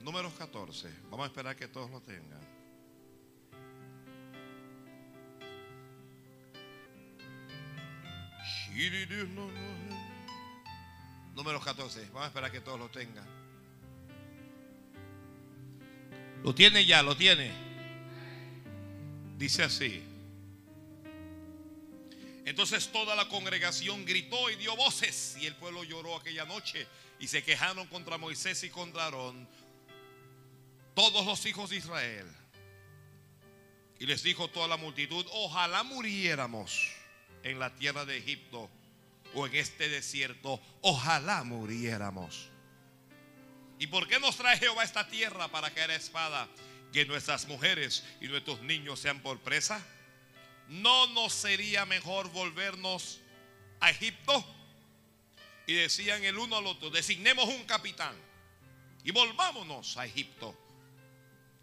Números 14. Vamos a esperar que todos lo tengan. Números 14. Vamos a esperar que todos lo tengan. Lo tiene ya, lo tiene. Dice así. Entonces toda la congregación gritó y dio voces y el pueblo lloró aquella noche y se quejaron contra Moisés y contra Aarón todos los hijos de Israel. Y les dijo toda la multitud, ojalá muriéramos en la tierra de Egipto o en este desierto, ojalá muriéramos. ¿Y por qué nos trae Jehová esta tierra para caer a espada? Que nuestras mujeres y nuestros niños sean por presa. ¿No nos sería mejor volvernos a Egipto? Y decían el uno al otro, designemos un capitán y volvámonos a Egipto.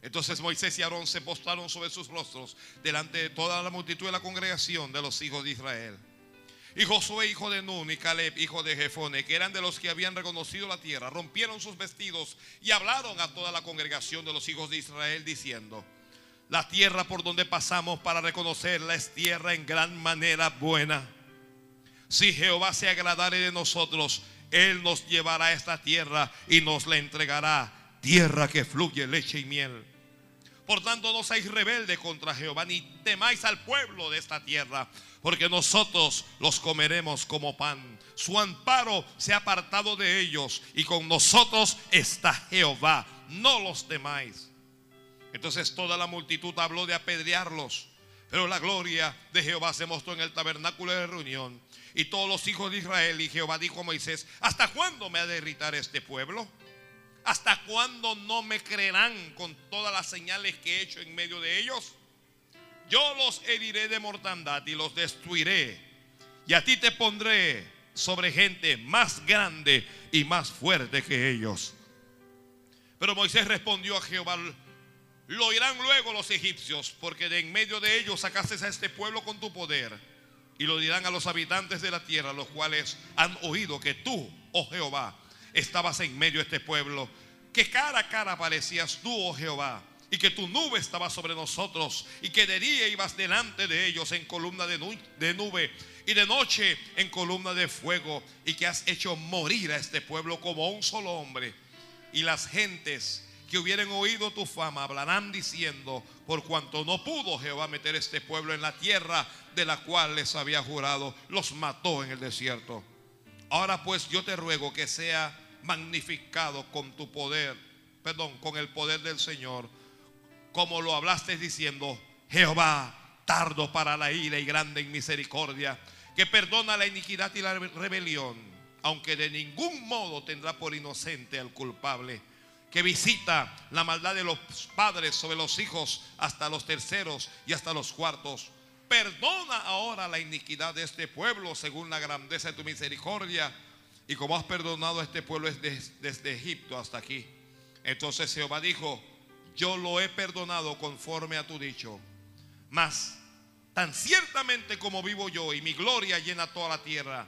Entonces Moisés y Aarón se postraron sobre sus rostros delante de toda la multitud de la congregación de los hijos de Israel. Y Josué, hijo de Nun, y Caleb, hijo de Jefone, que eran de los que habían reconocido la tierra, rompieron sus vestidos y hablaron a toda la congregación de los hijos de Israel, diciendo, la tierra por donde pasamos para reconocerla es tierra en gran manera buena. Si Jehová se agradare de nosotros, Él nos llevará a esta tierra y nos la entregará. Tierra que fluye leche y miel. Por tanto, no seáis rebeldes contra Jehová, ni temáis al pueblo de esta tierra, porque nosotros los comeremos como pan. Su amparo se ha apartado de ellos, y con nosotros está Jehová. No los temáis. Entonces toda la multitud habló de apedrearlos. Pero la gloria de Jehová se mostró en el tabernáculo de reunión. Y todos los hijos de Israel y Jehová dijo a Moisés, ¿hasta cuándo me ha de irritar este pueblo? ¿Hasta cuándo no me creerán con todas las señales que he hecho en medio de ellos? Yo los heriré de mortandad y los destruiré. Y a ti te pondré sobre gente más grande y más fuerte que ellos. Pero Moisés respondió a Jehová, lo oirán luego los egipcios, porque de en medio de ellos sacaste a este pueblo con tu poder. Y lo dirán a los habitantes de la tierra, los cuales han oído que tú, oh Jehová, estabas en medio de este pueblo, que cara a cara aparecías tú, oh Jehová, y que tu nube estaba sobre nosotros, y que de día ibas delante de ellos en columna de, de nube, y de noche en columna de fuego, y que has hecho morir a este pueblo como un solo hombre. Y las gentes que hubieran oído tu fama hablarán diciendo, por cuanto no pudo Jehová meter este pueblo en la tierra de la cual les había jurado, los mató en el desierto. Ahora pues yo te ruego que sea magnificado con tu poder, perdón, con el poder del Señor, como lo hablaste diciendo, Jehová, tardo para la ira y grande en misericordia, que perdona la iniquidad y la rebelión, aunque de ningún modo tendrá por inocente al culpable que visita la maldad de los padres sobre los hijos hasta los terceros y hasta los cuartos. Perdona ahora la iniquidad de este pueblo según la grandeza de tu misericordia. Y como has perdonado a este pueblo desde Egipto hasta aquí. Entonces Jehová dijo, yo lo he perdonado conforme a tu dicho. Mas tan ciertamente como vivo yo y mi gloria llena toda la tierra,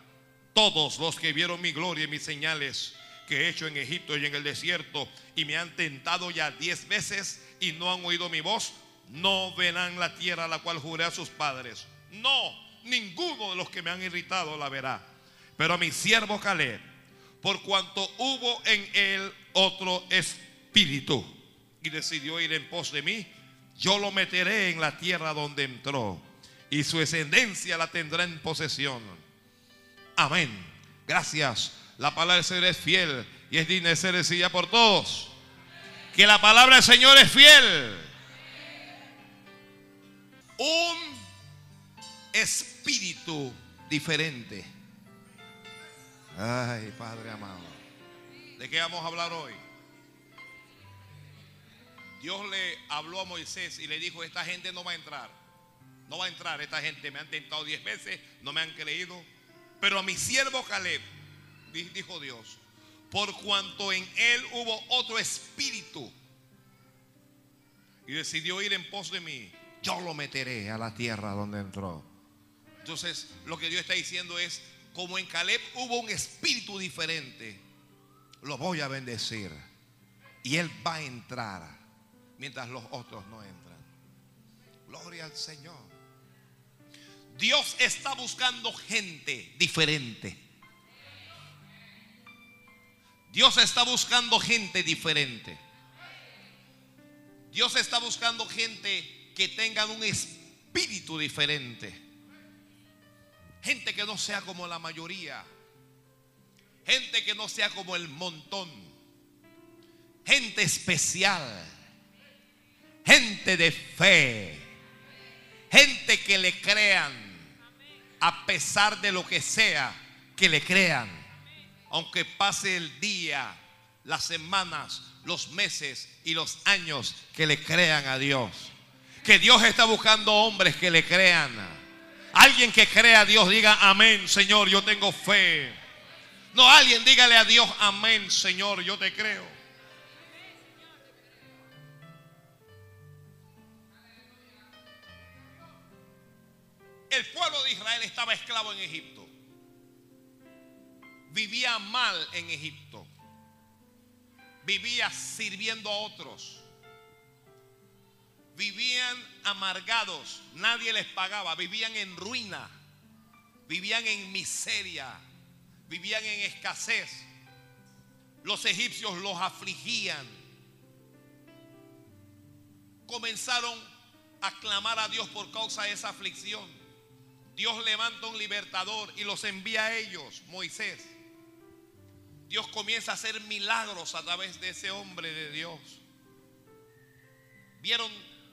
todos los que vieron mi gloria y mis señales que he hecho en Egipto y en el desierto y me han tentado ya diez veces y no han oído mi voz, no verán la tierra a la cual juré a sus padres. No, ninguno de los que me han irritado la verá. Pero a mi siervo Caleb, por cuanto hubo en él otro espíritu y decidió ir en pos de mí, yo lo meteré en la tierra donde entró y su descendencia la tendrá en posesión. Amén. Gracias la palabra del Señor es fiel y es digna de ser decida por todos. Que la palabra del Señor es fiel. Un espíritu diferente. Ay, Padre amado. ¿De qué vamos a hablar hoy? Dios le habló a Moisés y le dijo, esta gente no va a entrar. No va a entrar esta gente. Me han tentado diez veces, no me han creído. Pero a mi siervo Caleb dijo Dios, por cuanto en él hubo otro espíritu y decidió ir en pos de mí, yo lo meteré a la tierra donde entró. Entonces, lo que Dios está diciendo es, como en Caleb hubo un espíritu diferente, lo voy a bendecir. Y él va a entrar mientras los otros no entran. Gloria al Señor. Dios está buscando gente diferente. Dios está buscando gente diferente. Dios está buscando gente que tengan un espíritu diferente. Gente que no sea como la mayoría. Gente que no sea como el montón. Gente especial. Gente de fe. Gente que le crean. A pesar de lo que sea, que le crean. Aunque pase el día, las semanas, los meses y los años que le crean a Dios. Que Dios está buscando hombres que le crean. Alguien que crea a Dios diga amén, Señor, yo tengo fe. No, alguien dígale a Dios amén, Señor, yo te creo. El pueblo de Israel estaba esclavo en Egipto. Vivía mal en Egipto. Vivía sirviendo a otros. Vivían amargados. Nadie les pagaba. Vivían en ruina. Vivían en miseria. Vivían en escasez. Los egipcios los afligían. Comenzaron a clamar a Dios por causa de esa aflicción. Dios levanta un libertador y los envía a ellos, Moisés. Dios comienza a hacer milagros a través de ese hombre de Dios. Vieron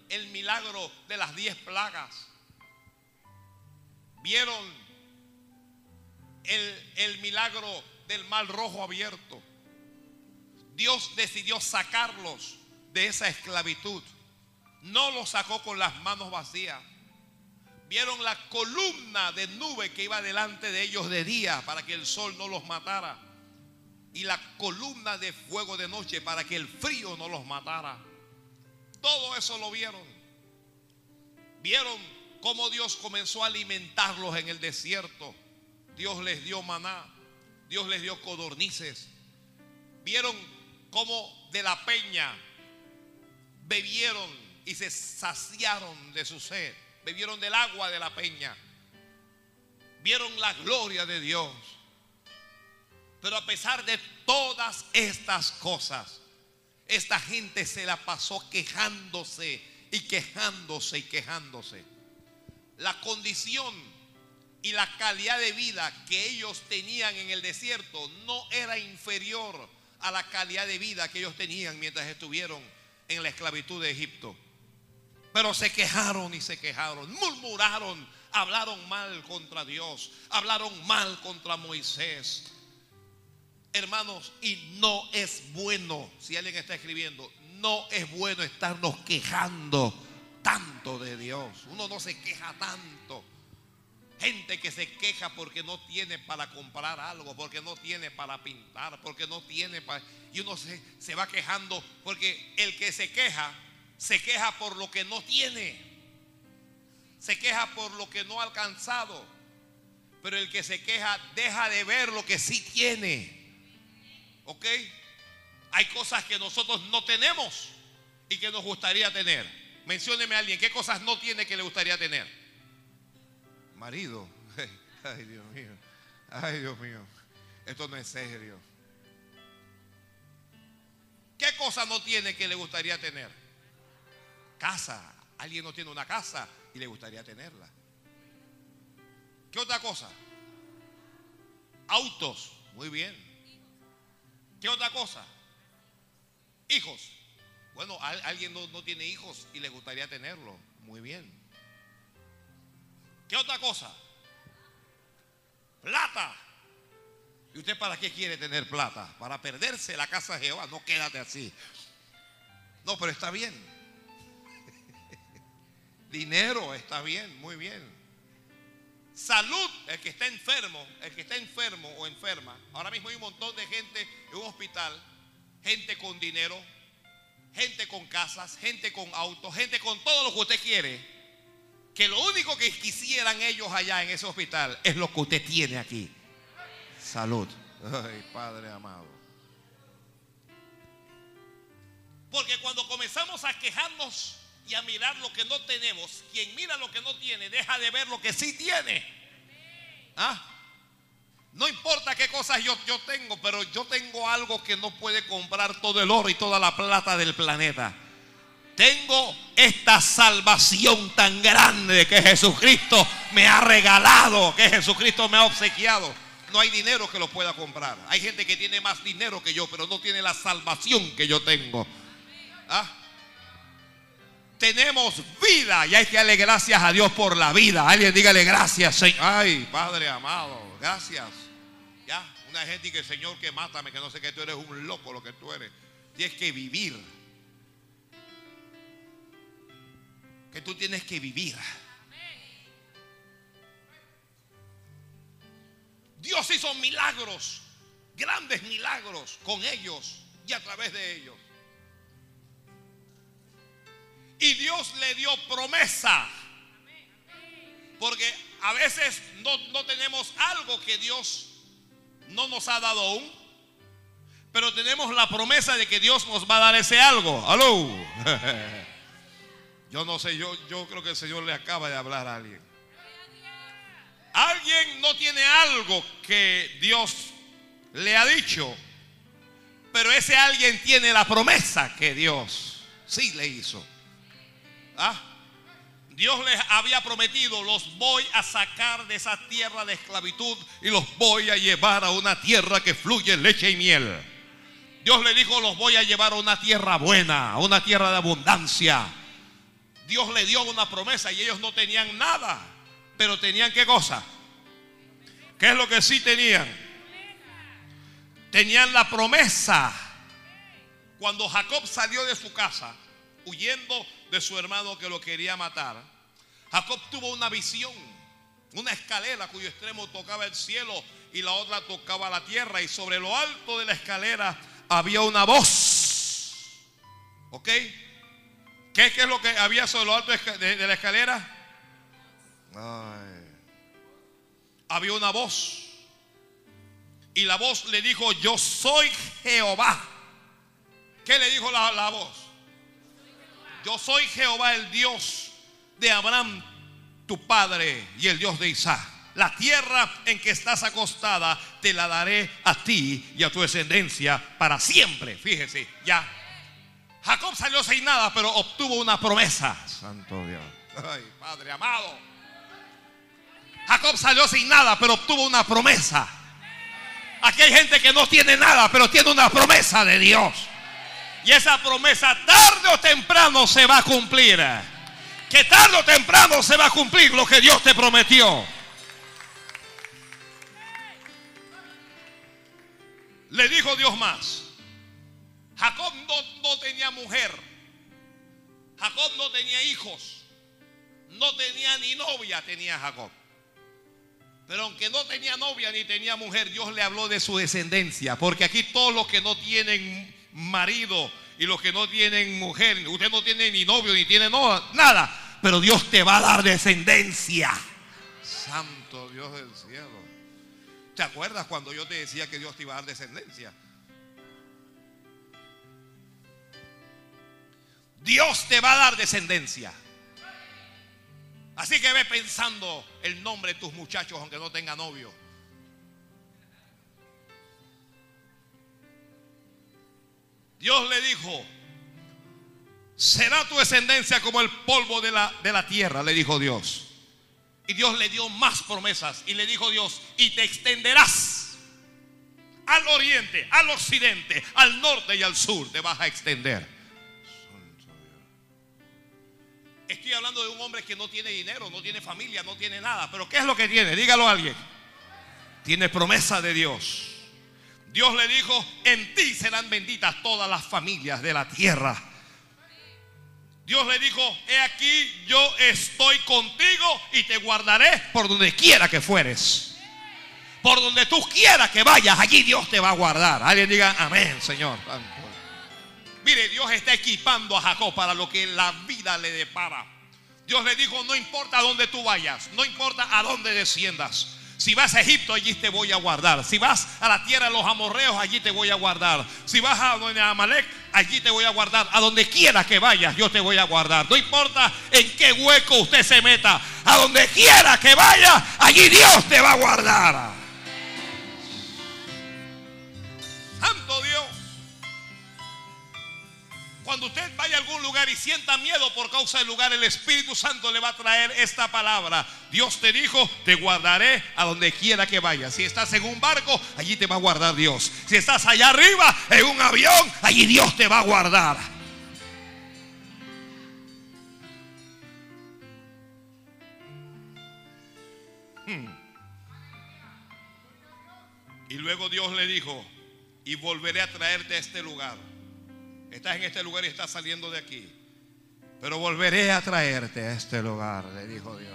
el milagro de las diez plagas. Vieron el, el milagro del mar rojo abierto. Dios decidió sacarlos de esa esclavitud. No los sacó con las manos vacías. Vieron la columna de nube que iba delante de ellos de día para que el sol no los matara. Y la columna de fuego de noche para que el frío no los matara. Todo eso lo vieron. Vieron cómo Dios comenzó a alimentarlos en el desierto. Dios les dio maná. Dios les dio codornices. Vieron cómo de la peña bebieron y se saciaron de su sed bebieron del agua de la peña, vieron la gloria de Dios. Pero a pesar de todas estas cosas, esta gente se la pasó quejándose y quejándose y quejándose. La condición y la calidad de vida que ellos tenían en el desierto no era inferior a la calidad de vida que ellos tenían mientras estuvieron en la esclavitud de Egipto. Pero se quejaron y se quejaron, murmuraron, hablaron mal contra Dios, hablaron mal contra Moisés. Hermanos, y no es bueno, si alguien está escribiendo, no es bueno estarnos quejando tanto de Dios. Uno no se queja tanto. Gente que se queja porque no tiene para comprar algo, porque no tiene para pintar, porque no tiene para... Y uno se, se va quejando porque el que se queja se queja por lo que no tiene. Se queja por lo que no ha alcanzado. Pero el que se queja deja de ver lo que sí tiene. ¿Ok? Hay cosas que nosotros no tenemos y que nos gustaría tener. Mencióneme a alguien, ¿qué cosas no tiene que le gustaría tener? Marido. Ay, Dios mío. Ay, Dios mío. Esto no es serio. ¿Qué cosa no tiene que le gustaría tener? Casa. Alguien no tiene una casa y le gustaría tenerla. ¿Qué otra cosa? Autos. Muy bien. ¿Qué otra cosa? Hijos. Bueno, alguien no, no, tiene hijos y le gustaría tenerlo. Muy bien. ¿Qué otra cosa? Plata. ¿Y usted para qué quiere tener plata? Para perderse la casa de Jehová. No quédate así. No, pero está bien. Dinero está bien, muy bien. Salud, el que está enfermo, el que está enfermo o enferma. Ahora mismo hay un montón de gente en un hospital, gente con dinero, gente con casas, gente con autos, gente con todo lo que usted quiere. Que lo único que quisieran ellos allá en ese hospital es lo que usted tiene aquí. salud. Ay, Padre amado. Porque cuando comenzamos a quejarnos y a mirar lo que no tenemos, quien mira lo que no tiene, deja de ver lo que sí tiene. ¿Ah? No importa qué cosas yo, yo tengo, pero yo tengo algo que no puede comprar todo el oro y toda la plata del planeta. Tengo esta salvación tan grande que Jesucristo me ha regalado, que Jesucristo me ha obsequiado. No hay dinero que lo pueda comprar. Hay gente que tiene más dinero que yo, pero no tiene la salvación que yo tengo. ¿Ah? Tenemos vida y hay que darle gracias a Dios por la vida. Alguien dígale gracias, Señor. Ay, Padre amado, gracias. Ya, una gente que Señor que mátame, que no sé que tú eres un loco lo que tú eres. Tienes que vivir. Que tú tienes que vivir. Dios hizo milagros, grandes milagros con ellos y a través de ellos. Y Dios le dio promesa. Porque a veces no, no, tenemos algo que Dios no nos ha dado aún. Pero tenemos la promesa de que Dios nos va a dar ese algo. Aló. Yo no sé, yo, yo creo que el Señor le acaba de hablar a alguien. Alguien no tiene algo que Dios le ha dicho. Pero ese alguien tiene la promesa que Dios sí le hizo. ¿Ah? Dios les había prometido, los voy a sacar de esa tierra de esclavitud y los voy a llevar a una tierra que fluye leche y miel. Dios le dijo, los voy a llevar a una tierra buena, a una tierra de abundancia. Dios le dio una promesa y ellos no tenían nada, pero tenían qué cosa? ¿Qué es lo que sí tenían? Tenían la promesa. Cuando Jacob salió de su casa, huyendo de su hermano que lo quería matar, Jacob tuvo una visión, una escalera cuyo extremo tocaba el cielo y la otra tocaba la tierra y sobre lo alto de la escalera había una voz. ¿Ok? ¿Qué, es lo que había sobre lo alto de, la escalera? Había una voz. Y la voz le dijo, yo soy Jehová. ¿Qué le dijo la voz? Yo soy Jehová el Dios de Abraham, tu padre, y el Dios de Isaac. La tierra en que estás acostada te la daré a ti y a tu descendencia para siempre. Fíjese, ya. Jacob salió sin nada, pero obtuvo una promesa. Santo Dios. Ay, Padre amado. Jacob salió sin nada, pero obtuvo una promesa. Aquí hay gente que no tiene nada, pero tiene una promesa de Dios. Y esa promesa tarde o temprano se va a cumplir. Que tarde o temprano se va a cumplir lo que Dios te prometió. Le dijo Dios más. Jacob no, no, tenía mujer. Jacob no tenía hijos. No tenía ni novia, tenía Jacob. Pero aunque no tenía novia ni tenía mujer, Dios le habló de su descendencia. Porque aquí todos los que no tienen marido y los que no tienen mujer, usted no tiene ni novio ni tiene nada. Pero Dios te va a dar descendencia. Santo Dios del cielo. ¿Te acuerdas cuando yo te decía que Dios te iba a dar descendencia? Dios te va a dar descendencia. Así que ve pensando el nombre de tus muchachos aunque no tenga novio. Dios le dijo, será tu descendencia como el polvo de la, de la tierra, le dijo Dios. Y Dios le dio más promesas y le dijo Dios, y te extenderás al oriente, al occidente, al norte y al sur, te vas a extender. Estoy hablando de un hombre que no tiene dinero, no tiene familia, no tiene nada. Pero ¿qué es lo que tiene? Dígalo a alguien. Tiene promesa de Dios. Dios le dijo, en ti serán benditas todas las familias de la tierra. Dios le dijo, he aquí yo estoy contigo y te guardaré por donde quiera que fueres. Por donde tú quieras que vayas, allí Dios te va a guardar. Alguien diga, amén, Señor. Mire, Dios está equipando a Jacob para lo que la vida le depara. Dios le dijo, no importa a dónde tú vayas, no importa a dónde desciendas. Si vas a Egipto, allí te voy a guardar. Si vas a la tierra de los amorreos, allí te voy a guardar. Si vas a donde Amalek, allí te voy a guardar. A donde quiera que vayas, yo te voy a guardar. No importa en qué hueco usted se meta. A donde quiera que vaya, allí Dios te va a guardar. Cuando usted vaya a algún lugar y sienta miedo por causa del lugar, el Espíritu Santo le va a traer esta palabra. Dios te dijo, te guardaré a donde quiera que vayas. Si estás en un barco, allí te va a guardar Dios. Si estás allá arriba, en un avión, allí Dios te va a guardar. Hmm. Y luego Dios le dijo, y volveré a traerte a este lugar. Estás en este lugar y estás saliendo de aquí. Pero volveré a traerte a este lugar, le dijo Dios.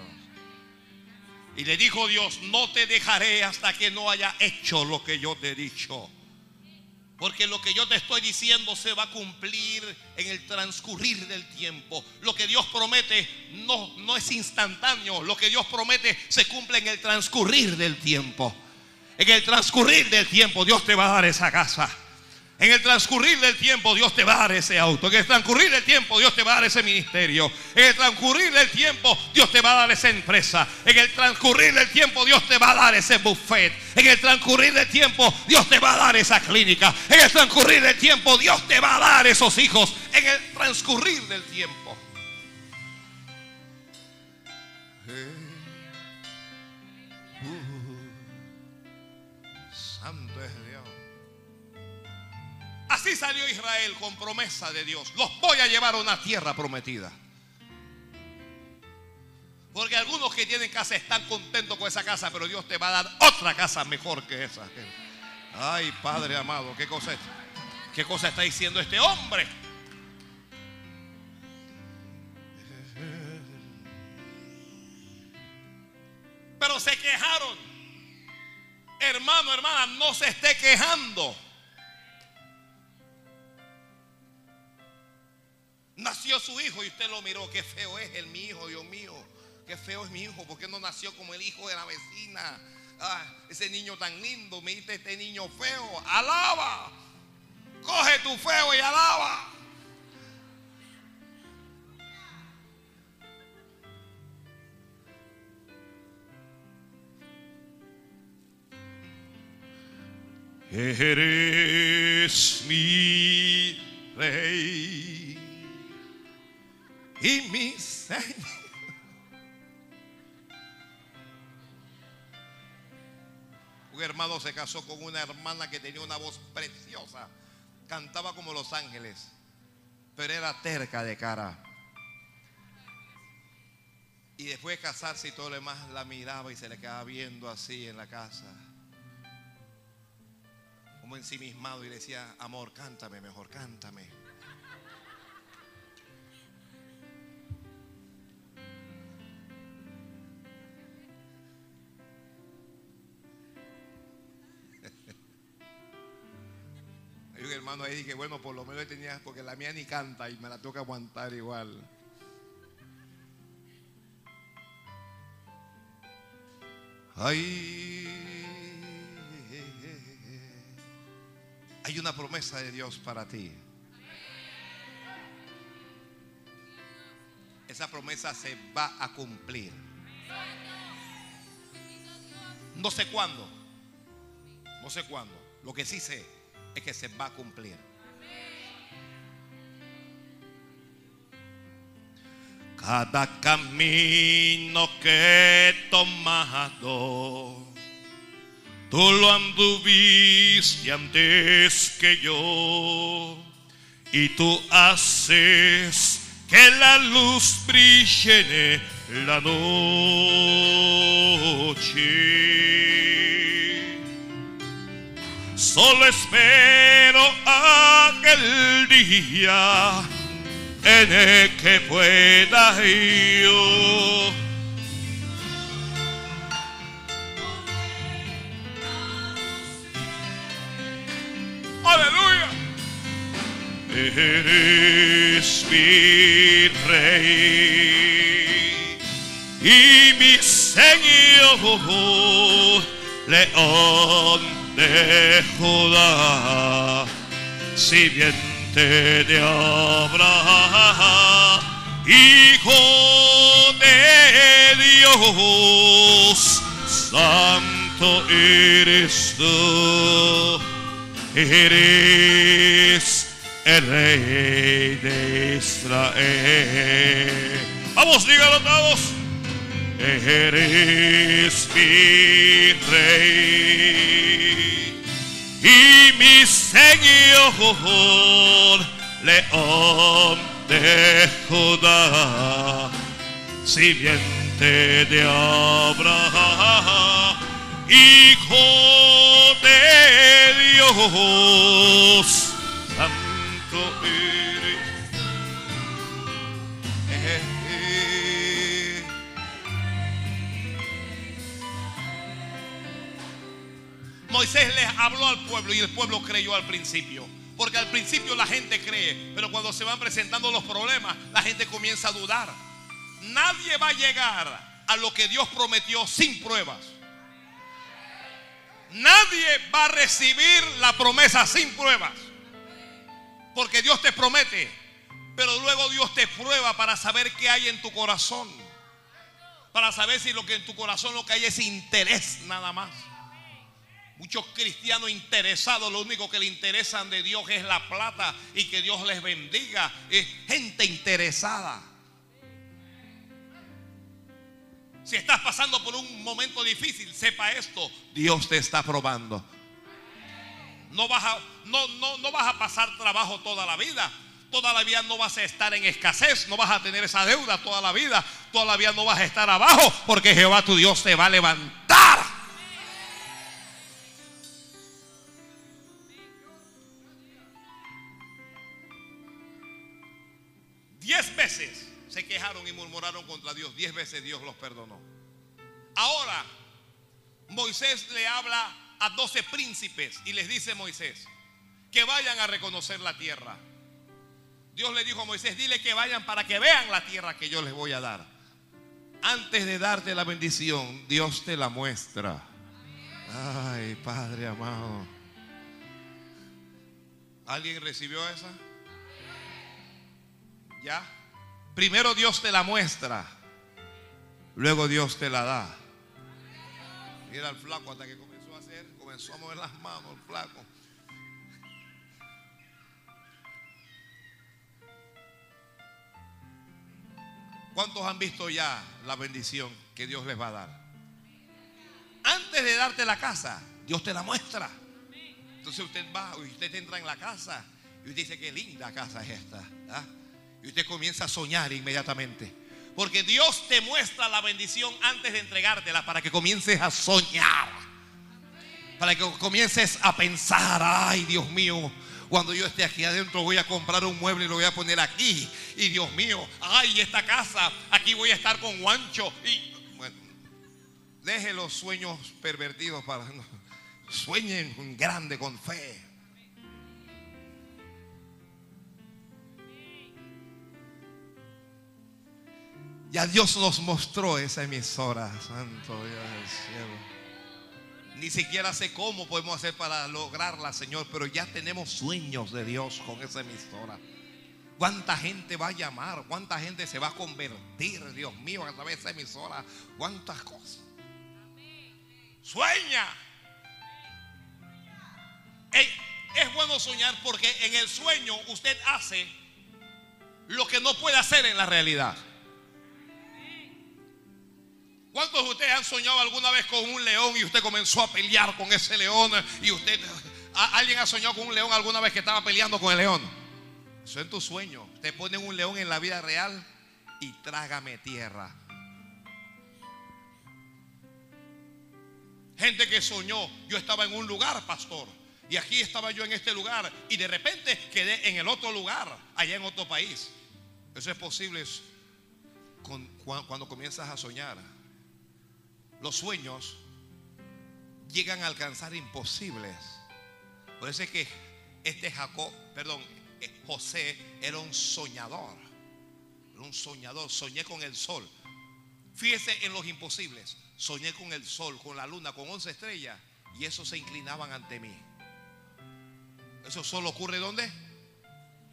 Y le dijo Dios, no te dejaré hasta que no haya hecho lo que yo te he dicho. Porque lo que yo te estoy diciendo se va a cumplir en el transcurrir del tiempo. Lo que Dios promete no, no es instantáneo. Lo que Dios promete se cumple en el transcurrir del tiempo. En el transcurrir del tiempo Dios te va a dar esa casa. En el transcurrir del tiempo Dios te va a dar ese auto. En el transcurrir del tiempo Dios te va a dar ese ministerio. En el transcurrir del tiempo Dios te va a dar esa empresa. En el transcurrir del tiempo Dios te va a dar ese buffet. En el transcurrir del tiempo Dios te va a dar esa clínica. En el transcurrir del tiempo Dios te va a dar esos hijos. En el transcurrir del tiempo. Así salió Israel con promesa de Dios. Los voy a llevar a una tierra prometida. Porque algunos que tienen casa están contentos con esa casa, pero Dios te va a dar otra casa mejor que esa. Ay, Padre amado, ¿qué cosa, qué cosa está diciendo este hombre? Pero se quejaron. Hermano, hermana, no se esté quejando. Nació su hijo y usted lo miró. Qué feo es el mi hijo, Dios mío. Qué feo es mi hijo. porque no nació como el hijo de la vecina? Ah, ese niño tan lindo. Dice este niño feo. Alaba. Coge tu feo y alaba. Eres mi rey y mi Señor. Un hermano se casó con una hermana que tenía una voz preciosa. Cantaba como los ángeles, pero era terca de cara. Y después de casarse y todo lo demás, la miraba y se le quedaba viendo así en la casa. Como ensimismado y le decía, amor, cántame mejor, cántame. Hermano ahí que bueno, por lo menos tenía, porque la mía ni canta y me la toca aguantar igual. Ay, hay una promesa de Dios para ti. Esa promesa se va a cumplir. No sé cuándo. No sé cuándo. Lo que sí sé es que se va a cumplir. Cada camino que he tomado, tú lo anduviste antes que yo, y tú haces que la luz brille en la noche. Solo espero aquel día en el que pueda yo Aleluya. Eres mi rey y mi Señor. León de Judá, simiente de Abraham, hijo de Dios, santo eres tú, eres el rey de Israel. Vamos, díganlo todos. Eres mi rey. Y mi Señor, león de Judá, simiente de Abraham, hijo de Dios, Moisés les habló al pueblo y el pueblo creyó al principio. Porque al principio la gente cree, pero cuando se van presentando los problemas, la gente comienza a dudar. Nadie va a llegar a lo que Dios prometió sin pruebas. Nadie va a recibir la promesa sin pruebas. Porque Dios te promete, pero luego Dios te prueba para saber qué hay en tu corazón. Para saber si lo que en tu corazón lo que hay es interés nada más. Muchos cristianos interesados, lo único que le interesan de Dios es la plata y que Dios les bendiga. Es gente interesada. Si estás pasando por un momento difícil, sepa esto, Dios te está probando. No vas a, no, no, no vas a pasar trabajo toda la vida. Toda la vida no vas a estar en escasez, no vas a tener esa deuda toda la vida. Toda la vida no vas a estar abajo porque Jehová tu Dios te va a levantar. Diez veces se quejaron y murmuraron contra Dios. Diez veces Dios los perdonó. Ahora, Moisés le habla a doce príncipes y les dice Moisés que vayan a reconocer la tierra. Dios le dijo a Moisés, dile que vayan para que vean la tierra que yo les voy a dar. Antes de darte la bendición, Dios te la muestra. Ay, Padre amado. ¿Alguien recibió esa? ¿Ya? Primero Dios te la muestra. Luego Dios te la da. Mira al flaco hasta que comenzó a hacer, comenzó a mover las manos el flaco. ¿Cuántos han visto ya la bendición que Dios les va a dar? Antes de darte la casa, Dios te la muestra. Entonces usted va usted entra en la casa y dice qué linda casa es esta. ¿ah? Y usted comienza a soñar inmediatamente. Porque Dios te muestra la bendición antes de entregártela para que comiences a soñar. Para que comiences a pensar, ay Dios mío, cuando yo esté aquí adentro voy a comprar un mueble y lo voy a poner aquí. Y Dios mío, ay, esta casa, aquí voy a estar con guancho. Y bueno, deje los sueños pervertidos para... Sueñen grande con fe. Ya Dios nos mostró esa emisora, Santo Dios del cielo. Ni siquiera sé cómo podemos hacer para lograrla, Señor, pero ya tenemos sueños de Dios con esa emisora. ¿Cuánta gente va a llamar? ¿Cuánta gente se va a convertir, Dios mío, a través de esa emisora? ¿Cuántas cosas? Sueña. Es bueno soñar porque en el sueño usted hace lo que no puede hacer en la realidad. ¿Cuántos de ustedes han soñado alguna vez con un león y usted comenzó a pelear con ese león? Y usted, ¿alguien ha soñado con un león alguna vez que estaba peleando con el león? Eso es tu sueño. Te ponen un león en la vida real y trágame tierra. Gente que soñó, yo estaba en un lugar, pastor, y aquí estaba yo en este lugar, y de repente quedé en el otro lugar, allá en otro país. Eso es posible cuando comienzas a soñar los sueños llegan a alcanzar imposibles. Por eso es que este Jacob, perdón, José era un soñador. Era un soñador. Soñé con el sol. Fíjese en los imposibles. soñé con el sol, con la luna, con 11 estrellas y esos se inclinaban ante mí. Eso solo ocurre ¿dónde?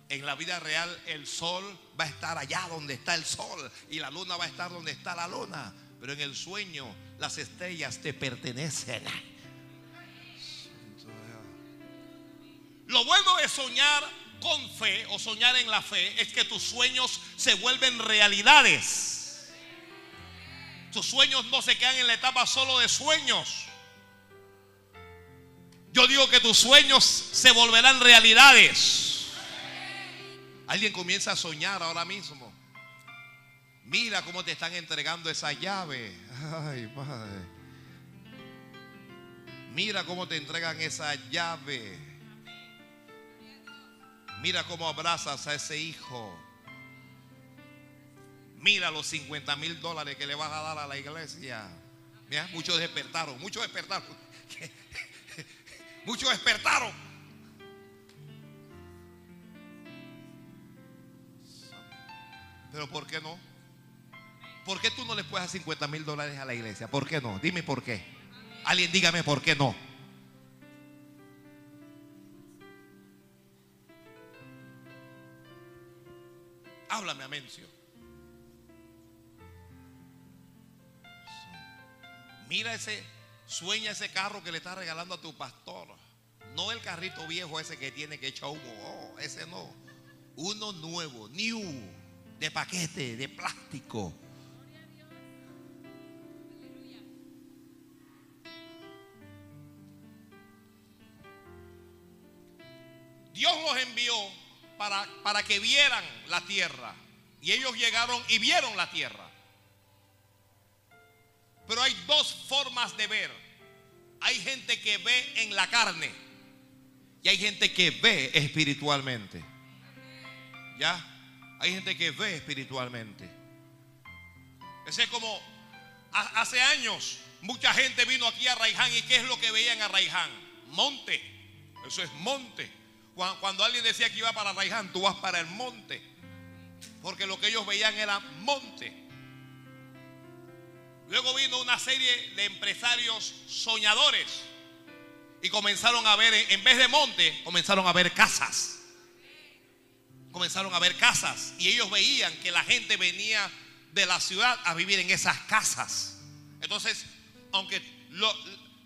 En la vida real el sol va a estar allá donde está el sol y la luna va a estar donde está la luna. Pero en el sueño las estrellas te pertenecen. Lo bueno de soñar con fe o soñar en la fe es que tus sueños se vuelven realidades. Tus sueños no se quedan en la etapa solo de sueños. Yo digo que tus sueños se volverán realidades. Alguien comienza a soñar ahora mismo. Mira cómo te están entregando esa llave. Ay, padre. Mira cómo te entregan esa llave. Mira cómo abrazas a ese hijo. Mira los 50 mil dólares que le vas a dar a la iglesia. Mira, muchos despertaron, muchos despertaron. Muchos despertaron. Pero ¿por qué no? ¿Por qué tú no le puedes dar 50 mil dólares a la iglesia? ¿Por qué no? Dime por qué. Alguien dígame por qué no. Háblame, Amencio. Mira ese, sueña ese carro que le estás regalando a tu pastor. No el carrito viejo ese que tiene que echar humo. Oh, ese no. Uno nuevo, new, de paquete, de plástico. Dios los envió para, para que vieran la tierra. Y ellos llegaron y vieron la tierra. Pero hay dos formas de ver. Hay gente que ve en la carne y hay gente que ve espiritualmente. ¿Ya? Hay gente que ve espiritualmente. Ese es como hace años mucha gente vino aquí a Raiján y ¿qué es lo que veían a Raiján? Monte. Eso es monte. Cuando alguien decía que iba para Raiján, tú vas para el monte. Porque lo que ellos veían era monte. Luego vino una serie de empresarios soñadores y comenzaron a ver, en vez de monte, comenzaron a ver casas. Comenzaron a ver casas y ellos veían que la gente venía de la ciudad a vivir en esas casas. Entonces, aunque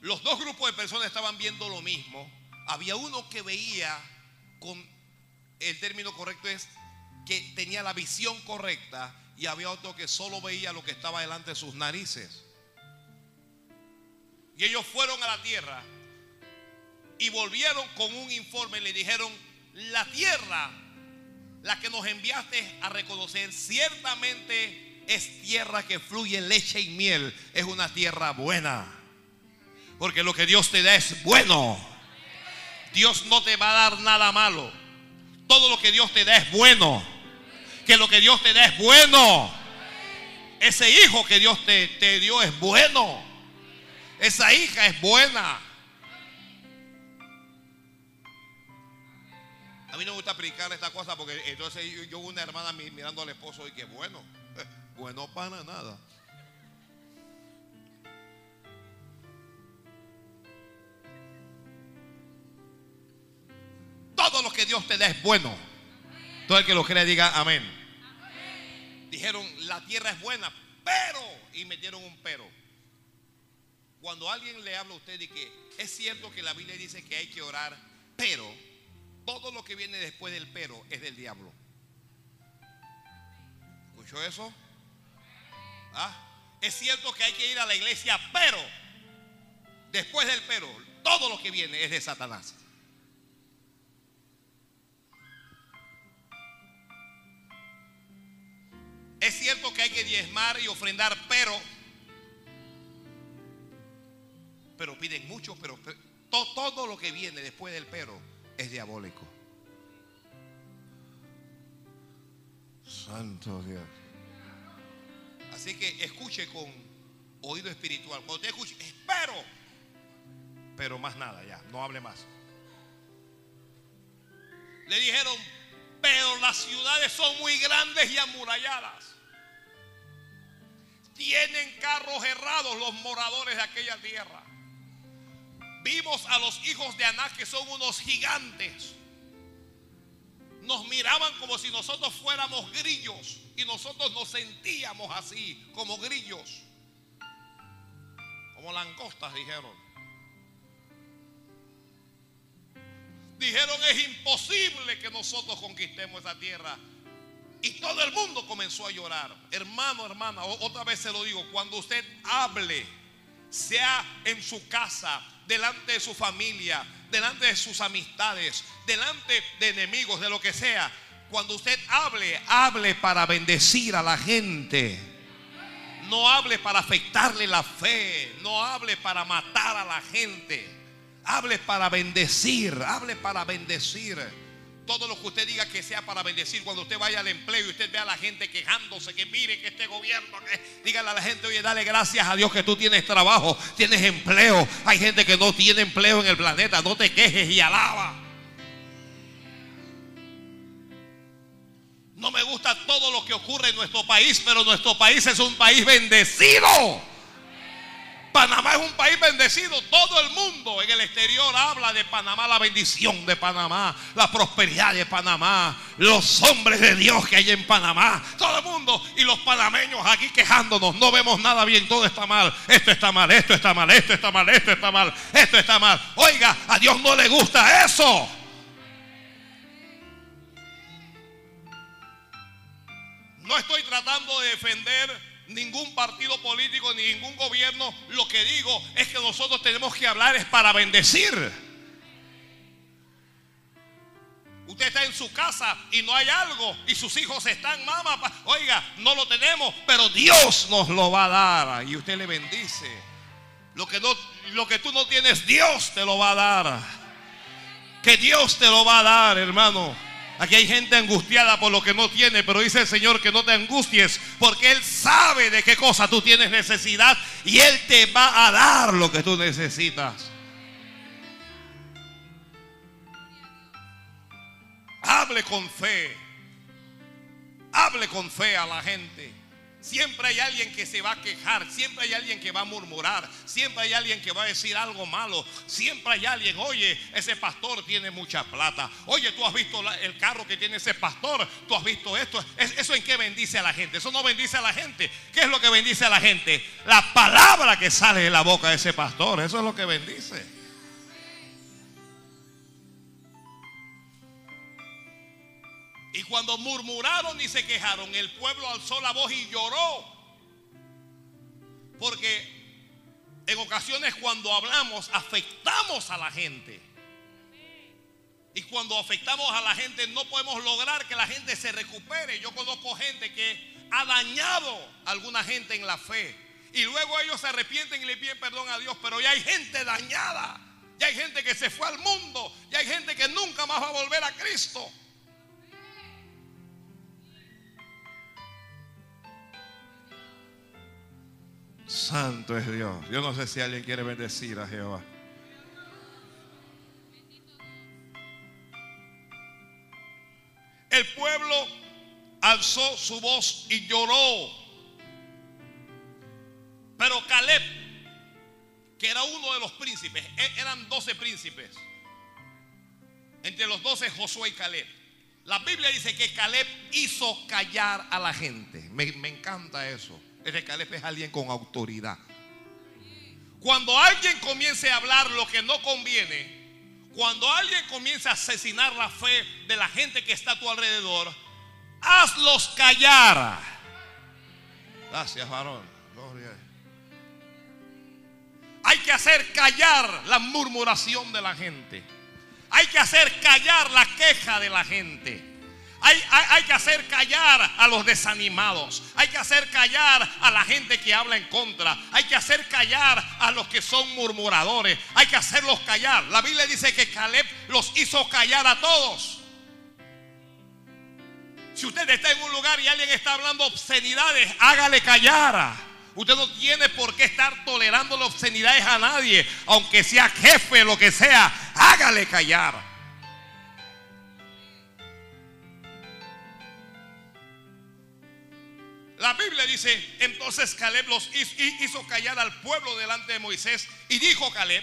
los dos grupos de personas estaban viendo lo mismo, había uno que veía con el término correcto es que tenía la visión correcta y había otro que solo veía lo que estaba delante de sus narices. Y ellos fueron a la tierra y volvieron con un informe y le dijeron, la tierra, la que nos enviaste a reconocer, ciertamente es tierra que fluye leche y miel, es una tierra buena. Porque lo que Dios te da es bueno. Dios no te va a dar nada malo. Todo lo que Dios te da es bueno que lo que Dios te da es bueno. Ese hijo que Dios te, te dio es bueno. Esa hija es buena. A mí no me gusta predicar esta cosa porque entonces yo, yo una hermana mirando al esposo y que bueno, bueno para nada. Todo lo que Dios te da es bueno. Todo el que lo crea diga amén dijeron, la tierra es buena, pero, y metieron un pero. Cuando alguien le habla a usted y que es cierto que la Biblia dice que hay que orar, pero todo lo que viene después del pero es del diablo. ¿Escuchó eso? ¿Ah? Es cierto que hay que ir a la iglesia, pero después del pero, todo lo que viene es de Satanás. Es cierto que hay que diezmar y ofrendar, pero, pero piden mucho, pero, todo lo que viene después del pero es diabólico. Santo Dios. Así que escuche con oído espiritual. Cuando usted escuche, espero, pero más nada ya, no hable más. Le dijeron, pero las ciudades son muy grandes y amuralladas. Tienen carros errados los moradores de aquella tierra. Vimos a los hijos de Aná que son unos gigantes. Nos miraban como si nosotros fuéramos grillos y nosotros nos sentíamos así, como grillos. Como langostas, dijeron. Dijeron es imposible que nosotros conquistemos esa tierra. Y todo el mundo comenzó a llorar. Hermano, hermana, otra vez se lo digo, cuando usted hable, sea en su casa, delante de su familia, delante de sus amistades, delante de enemigos, de lo que sea, cuando usted hable, hable para bendecir a la gente. No hable para afectarle la fe, no hable para matar a la gente. Hable para bendecir, hable para bendecir todo lo que usted diga que sea para bendecir. Cuando usted vaya al empleo y usted vea a la gente quejándose, que mire que este gobierno, que dígale a la gente, oye, dale gracias a Dios que tú tienes trabajo, tienes empleo. Hay gente que no tiene empleo en el planeta, no te quejes y alaba. No me gusta todo lo que ocurre en nuestro país, pero nuestro país es un país bendecido. Panamá es un país bendecido. Todo el mundo en el exterior habla de Panamá, la bendición de Panamá, la prosperidad de Panamá, los hombres de Dios que hay en Panamá. Todo el mundo y los panameños aquí quejándonos. No vemos nada bien, todo está mal. Esto está mal, esto está mal, esto está mal, esto está mal, esto está mal. Oiga, a Dios no le gusta eso. No estoy tratando de defender ningún partido político, ni ningún gobierno. Lo que digo es que nosotros tenemos que hablar es para bendecir. Usted está en su casa y no hay algo y sus hijos están, mamá, oiga, no lo tenemos, pero Dios nos lo va a dar y usted le bendice. Lo que, no, lo que tú no tienes, Dios te lo va a dar. Que Dios te lo va a dar, hermano. Aquí hay gente angustiada por lo que no tiene, pero dice el Señor que no te angusties, porque Él sabe de qué cosa tú tienes necesidad y Él te va a dar lo que tú necesitas. Hable con fe. Hable con fe a la gente. Siempre hay alguien que se va a quejar, siempre hay alguien que va a murmurar, siempre hay alguien que va a decir algo malo, siempre hay alguien, oye, ese pastor tiene mucha plata, oye, tú has visto el carro que tiene ese pastor, tú has visto esto, ¿eso en qué bendice a la gente? Eso no bendice a la gente. ¿Qué es lo que bendice a la gente? La palabra que sale de la boca de ese pastor, eso es lo que bendice. Y cuando murmuraron y se quejaron, el pueblo alzó la voz y lloró. Porque en ocasiones cuando hablamos afectamos a la gente. Y cuando afectamos a la gente no podemos lograr que la gente se recupere. Yo conozco gente que ha dañado a alguna gente en la fe. Y luego ellos se arrepienten y le piden perdón a Dios. Pero ya hay gente dañada. Ya hay gente que se fue al mundo. Ya hay gente que nunca más va a volver a Cristo. Santo es Dios. Yo no sé si alguien quiere bendecir a Jehová. El pueblo alzó su voz y lloró. Pero Caleb, que era uno de los príncipes, e-, eran doce príncipes. Entre los doce Josué y Caleb. La Biblia dice que Caleb hizo callar a la gente. Me, me encanta eso. El Caleb es alguien con autoridad. Cuando alguien comience a hablar lo que no conviene, cuando alguien comience a asesinar la fe de la gente que está a tu alrededor, hazlos callar. Gracias, varón. Hay que hacer callar la murmuración de la gente. Hay que hacer callar la queja de la gente. Hay, que hacer callar a los desanimados. Hay que hacer callar a la gente que habla en contra. Hay que hacer callar a los que son murmuradores. Hay que hacerlos callar. La Biblia dice que Caleb los hizo callar a todos. Si usted está en un lugar y alguien está hablando obscenidades, hágale callar. Usted no tiene por qué estar tolerando las obscenidades a nadie, aunque sea jefe, lo que sea, hágale callar. La Biblia dice, entonces Caleb los hizo callar al pueblo delante de Moisés y dijo Caleb,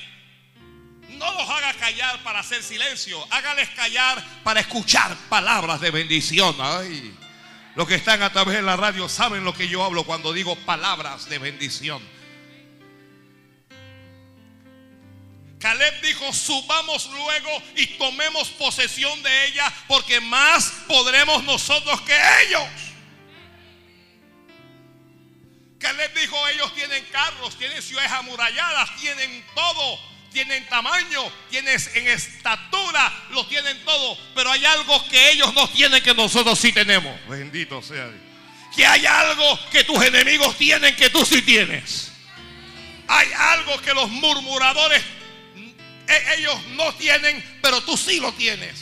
no los haga callar para hacer silencio, hágales callar para escuchar palabras de bendición. Ay, los que están a través de la radio saben lo que yo hablo cuando digo palabras de bendición. Caleb dijo, subamos luego y tomemos posesión de ella porque más podremos nosotros que ellos. Caleb dijo, ellos tienen carros, tienen ciudades amuralladas, tienen todo, tienen tamaño, tienen en estatura, lo tienen todo, pero hay algo que ellos no tienen que nosotros sí tenemos. Bendito sea Dios. Que hay algo que tus enemigos tienen que tú sí tienes. Hay algo que los murmuradores e, ellos no tienen, pero tú sí lo tienes.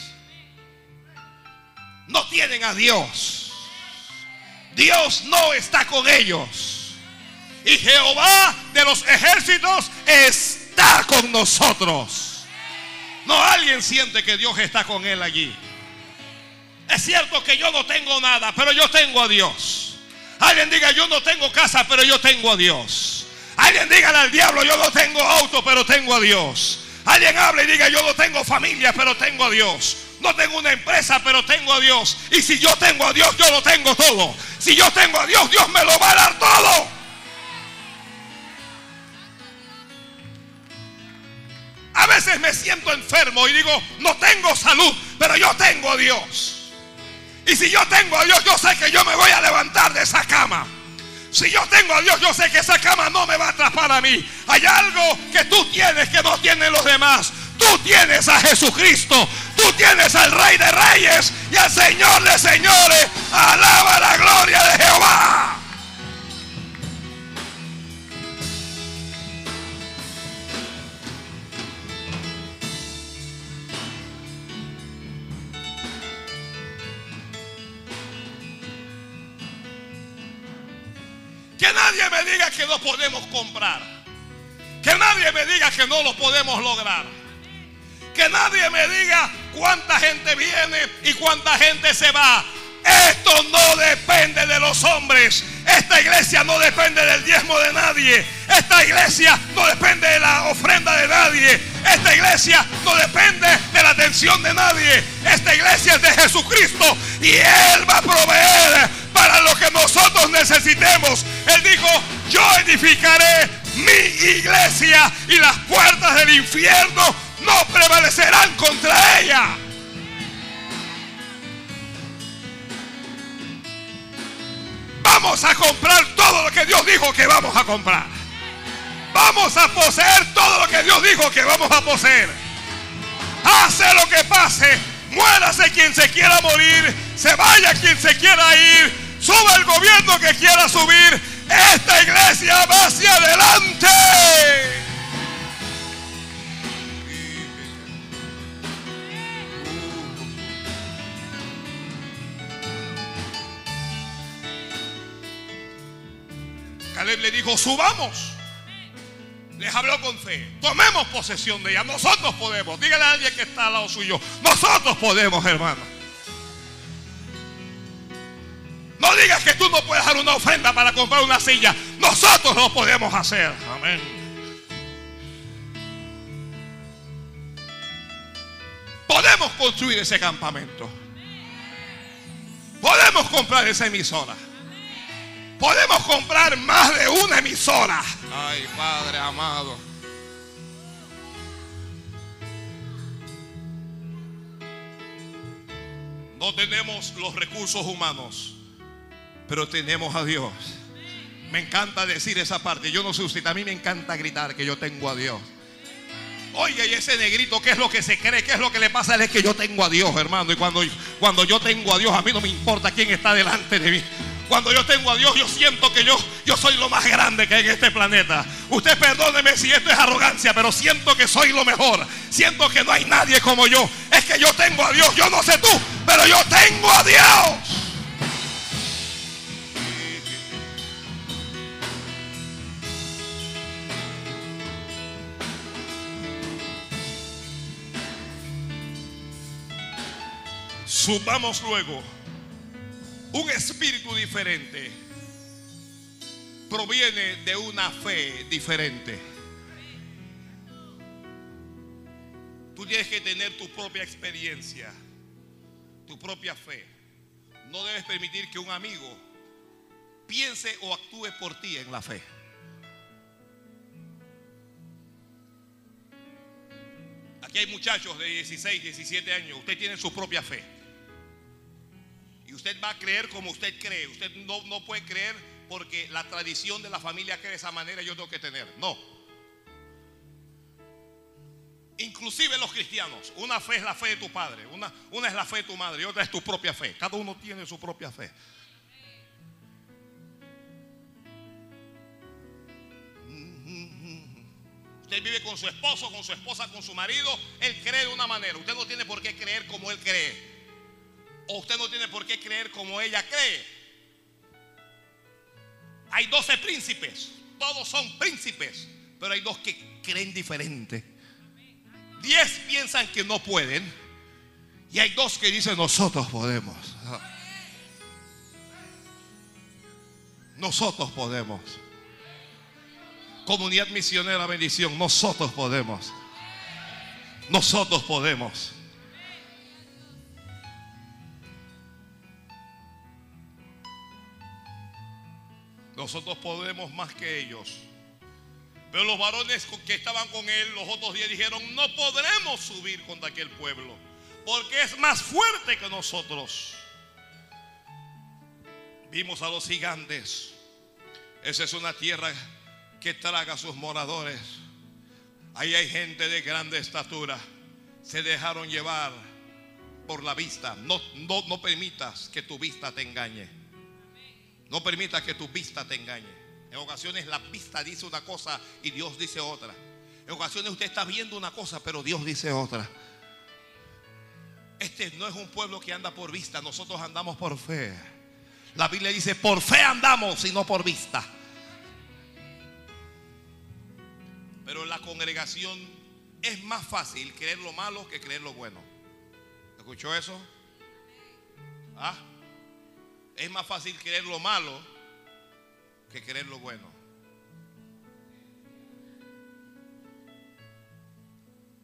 No tienen a Dios. Dios no está con ellos. Y Jehová de los ejércitos está con nosotros. No alguien siente que Dios está con él allí. Es cierto que yo no tengo nada, pero yo tengo a Dios. Alguien diga, yo no tengo casa, pero yo tengo a Dios. Alguien diga al diablo, yo no tengo auto, pero tengo a Dios. Alguien hable y diga, yo no tengo familia, pero tengo a Dios. No tengo una empresa, pero tengo a Dios. Y si yo tengo a Dios, yo lo tengo todo. Si yo tengo a Dios, Dios me lo va a dar todo. A veces me siento enfermo y digo, no tengo salud, pero yo tengo a Dios. Y si yo tengo a Dios, yo sé que yo me voy a levantar de esa cama. Si yo tengo a Dios, yo sé que esa cama no me va a atrapar a mí. Hay algo que tú tienes que no tienen los demás. Tú tienes a Jesucristo. Tú tienes al Rey de Reyes y al Señor de Señores. Alaba la gloria de Jehová. Nadie me diga que no podemos comprar. Que nadie me diga que no lo podemos lograr. Que nadie me diga cuánta gente viene y cuánta gente se va. Esto no depende de los hombres. Esta iglesia no depende del diezmo de nadie. Esta iglesia no depende de la ofrenda de nadie. Esta iglesia no depende de la atención de nadie. Esta iglesia es de Jesucristo y Él va a proveer para lo que nosotros necesitemos. Él dijo, yo edificaré mi iglesia y las puertas del infierno no prevalecerán contra ella. Vamos a comprar todo lo que Dios dijo que vamos a comprar. Vamos a poseer todo lo que Dios dijo que vamos a poseer. Hace lo que pase. Muérase quien se quiera morir. Se vaya quien se quiera ir Suba el gobierno que quiera subir. Esta iglesia va hacia adelante. Caleb le dijo, subamos. Les habló con fe. Tomemos posesión de ella. Nosotros podemos. Dígale a alguien que está al lado suyo. Nosotros podemos, hermano. No digas que tú no puedes dar una ofrenda para comprar una silla. Nosotros lo podemos hacer. Amén. Podemos construir ese campamento. Podemos comprar esa emisora. Podemos comprar más de una emisora. Ay, Padre amado. No tenemos los recursos humanos pero tenemos a Dios. Me encanta decir esa parte. Yo no sé usted, a mí me encanta gritar que yo tengo a Dios. Oye, y ese negrito, ¿qué es lo que se cree? ¿Qué es lo que le pasa? es que yo tengo a Dios, hermano. Y cuando, cuando yo tengo a Dios, a mí no me importa quién está delante de mí. Cuando yo tengo a Dios, yo siento que yo, yo soy lo más grande que hay en este planeta. Usted perdóneme si esto es arrogancia, pero siento que soy lo mejor. Siento que no hay nadie como yo. Es que yo tengo a Dios. Yo no sé tú, pero yo tengo a Dios. Subamos luego un espíritu diferente. proviene de una fe diferente. Tú tienes que tener tu propia experiencia, tu propia fe. No debes permitir que un amigo piense o actúe por ti en la fe. Aquí hay muchachos de 16, 17 años. Usted tiene su propia fe. Y usted va a creer como usted cree. Usted no, no puede creer porque la tradición de la familia cree de esa manera. Yo tengo que tener. No. Inclusive los cristianos. Una fe es la fe de tu padre. Una, una es la fe de tu madre y otra es tu propia fe. Cada uno tiene su propia fe. Usted vive con su esposo, con su esposa, con su marido. Él cree de una manera. Usted no tiene por qué creer como él cree. O usted no tiene por qué creer como ella cree. Hay 12 príncipes. Todos son príncipes. Pero hay dos que creen diferente. Diez piensan que no pueden. Y hay dos que dicen nosotros podemos. Nosotros podemos. Comunidad misionera bendición. Nosotros podemos. Nosotros podemos. Nosotros podemos más que ellos. Pero los varones que estaban con él los otros días dijeron, no podremos subir contra aquel pueblo, porque es más fuerte que nosotros. Vimos a los gigantes. Esa es una tierra que traga a sus moradores. Ahí hay gente de grande estatura. Se dejaron llevar por la vista. No, no, no permitas que tu vista te engañe. No permitas que tu vista te engañe. En ocasiones la vista dice una cosa y Dios dice otra. En ocasiones usted está viendo una cosa, pero Dios dice otra. Este no es un pueblo que anda por vista, nosotros andamos por fe. La Biblia dice, por fe andamos y no por vista. Pero en la congregación es más fácil creer lo malo que creer lo bueno. ¿Escuchó eso? ¿Ah? Es más fácil creer lo malo que creer lo bueno.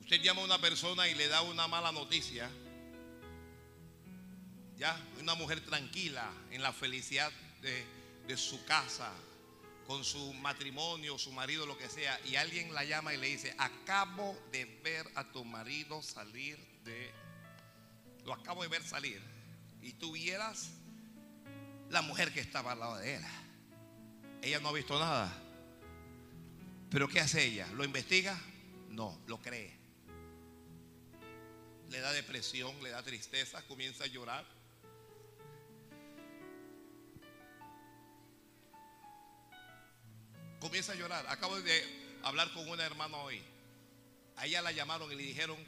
Usted llama a una persona y le da una mala noticia. Ya, una mujer tranquila en la felicidad de, de su casa, con su matrimonio, su marido, lo que sea, y alguien la llama y le dice, acabo de ver a tu marido salir de... Lo acabo de ver salir. Y tú vieras la mujer que estaba al lado de él. Ella no ha visto nada. Pero ¿qué hace ella? ¿Lo investiga? No, lo cree. Le da depresión, le da tristeza, comienza a llorar. Comienza a llorar. Acabo de hablar con una hermana hoy. A ella la llamaron y le dijeron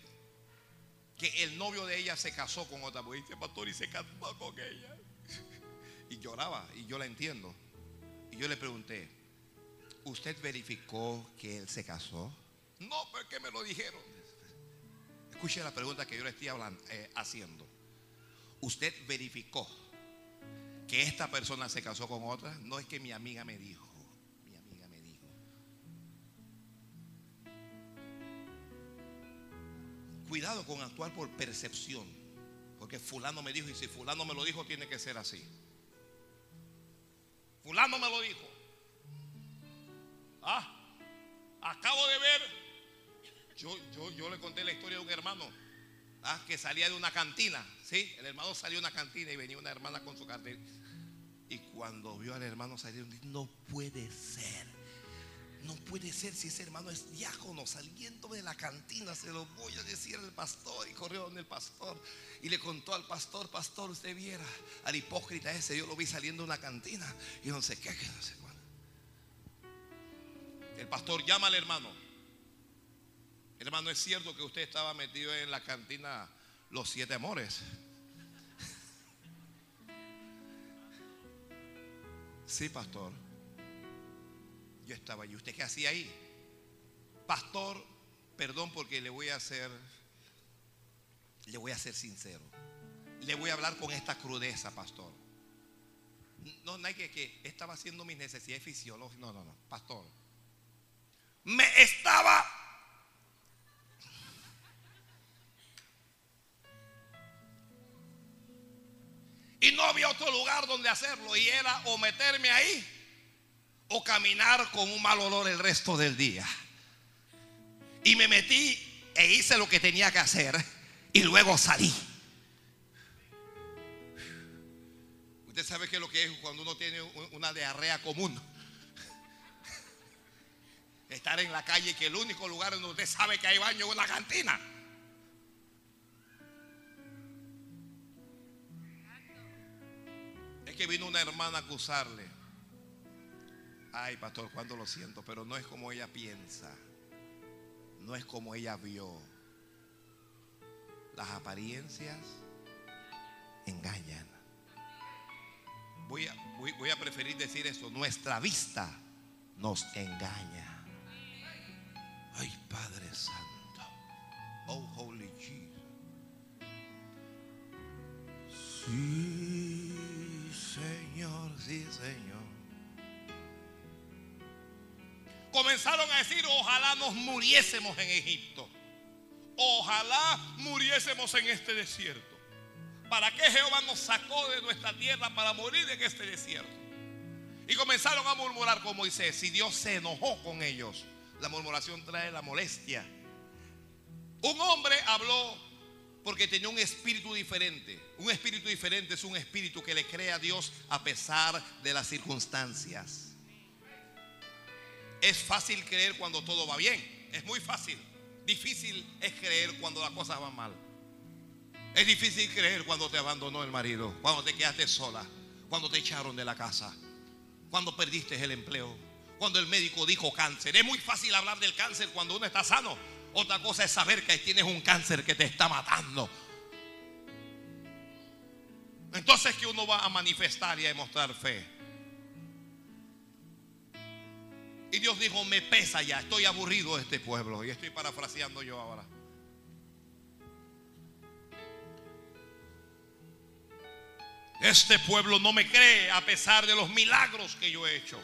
que el novio de ella se casó con otra mujer. Pastor, y se casó con ella. Y lloraba, y yo la entiendo. Y yo le pregunté, ¿usted verificó que él se casó? No, porque me lo dijeron. Escuche la pregunta que yo le estoy eh, haciendo. ¿Usted verificó que esta persona se casó con otra? No es que mi amiga me dijo. Mi amiga me dijo. Cuidado con actuar por percepción. Porque fulano me dijo y si fulano me lo dijo tiene que ser así. Fulano me lo dijo. Ah, acabo de ver. Yo, yo, yo le conté la historia de un hermano ah, que salía de una cantina. ¿sí? El hermano salió de una cantina y venía una hermana con su cartel. Y cuando vio al hermano salir, no puede ser. No puede ser si ese hermano es diácono saliendo de la cantina. Se lo voy a decir al pastor. Y corrió donde el pastor. Y le contó al pastor, pastor, usted viera al hipócrita ese. Yo lo vi saliendo de una cantina. Y no sé qué, que no sé. El pastor llama al hermano. Hermano, es cierto que usted estaba metido en la cantina Los Siete Amores. Sí, pastor. Yo estaba allí. ¿Usted qué hacía ahí? Pastor, perdón porque le voy a hacer, le voy a ser sincero. Le voy a hablar con esta crudeza, pastor. No, no hay que, que estaba haciendo mis necesidades fisiológicas. No, no, no, pastor. Me estaba Y no había otro lugar donde hacerlo. Y era o meterme ahí o caminar con un mal olor el resto del día. Y me metí e hice lo que tenía que hacer. Y luego salí. Usted sabe qué es lo que es cuando uno tiene una diarrea común. Estar en la calle que el único lugar donde usted sabe que hay baño es una cantina. que vino una hermana a acusarle. Ay, pastor, cuando lo siento, pero no es como ella piensa. No es como ella vio. Las apariencias engañan. Voy a, voy, a preferir decir esto. Nuestra vista nos engaña. Ay, Padre Santo. Oh, Holy Jesus. Sí. Señor, sí, Señor. Comenzaron a decir, ojalá nos muriésemos en Egipto. Ojalá muriésemos en este desierto. ¿Para qué Jehová nos sacó de nuestra tierra para morir en este desierto? Y comenzaron a murmurar con Moisés. Si Dios se enojó con ellos, la murmuración trae la molestia. Un hombre habló porque tenía un espíritu diferente. Un espíritu diferente es un espíritu que le cree a Dios a pesar de las circunstancias. Es fácil creer cuando todo va bien. Es muy fácil. Difícil es creer cuando las cosas van mal. Es difícil creer cuando te abandonó el marido, cuando te quedaste sola, cuando te echaron de la casa, cuando perdiste el empleo, cuando el médico dijo cáncer. Es muy fácil hablar del cáncer cuando uno está sano. Otra cosa es saber que tienes un cáncer que te está matando. Entonces que uno va a manifestar y a demostrar fe. Y Dios dijo, me pesa ya, estoy aburrido de este pueblo. Y estoy parafraseando yo ahora. Este pueblo no me cree a pesar de los milagros que yo he hecho.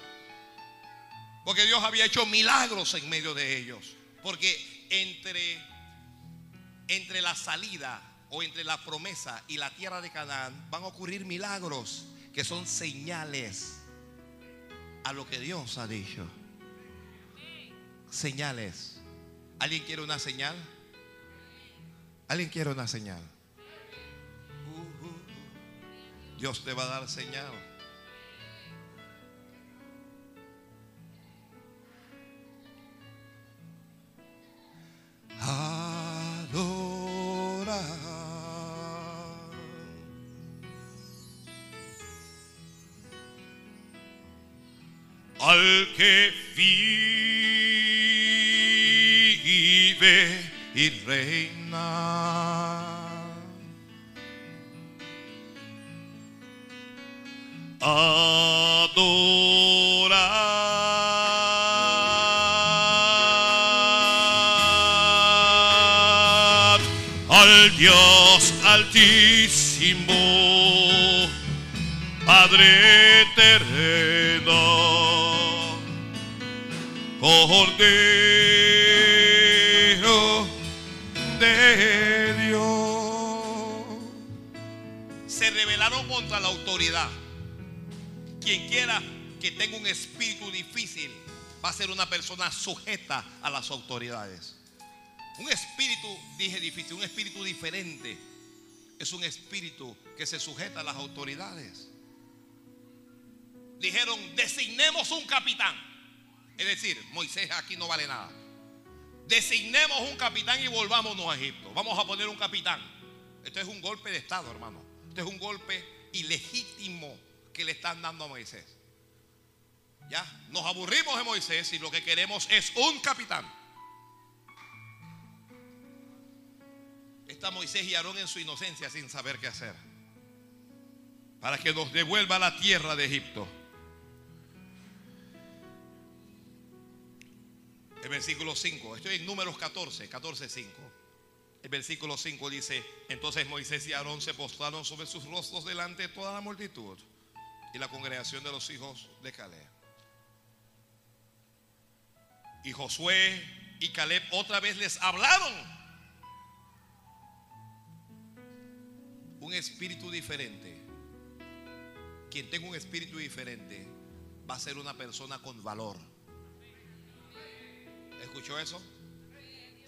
Porque Dios había hecho milagros en medio de ellos. Porque entre, entre la salida o entre la promesa y la tierra de Canaán van a ocurrir milagros que son señales a lo que Dios ha dicho. Señales. ¿Alguien quiere una señal? ¿Alguien quiere una señal? Dios te va a dar señal. adorar. Al que y reina. Adorar. Dios altísimo, Padre eterno, Cordero autoridad. Quien quiera que tenga un espíritu difícil va a ser una persona sujeta a las autoridades. Un espíritu, dije difícil, un espíritu diferente. Es un espíritu que se sujeta a las autoridades. Dijeron, designemos un capitán. Es decir, Moisés aquí no vale nada. Designemos un capitán y volvámonos a Egipto. Vamos a poner un capitán. Esto es un golpe de Estado, hermano. Esto es un golpe ilegítimo que le están dando a Moisés. Ya, nos aburrimos de Moisés y lo que queremos es un capitán. está Moisés y Aarón en su inocencia sin saber qué hacer. Para que nos devuelva la tierra de Egipto. El versículo 5, estoy en números 14, 14, 5. El versículo 5 dice, entonces Moisés y Aarón se postraron sobre sus rostros delante de toda la multitud y la congregación de los hijos de Caleb. Y Josué y Caleb otra vez les hablaron. Un espíritu diferente. Quien tenga un espíritu diferente va a ser una persona con valor. ¿Escuchó eso?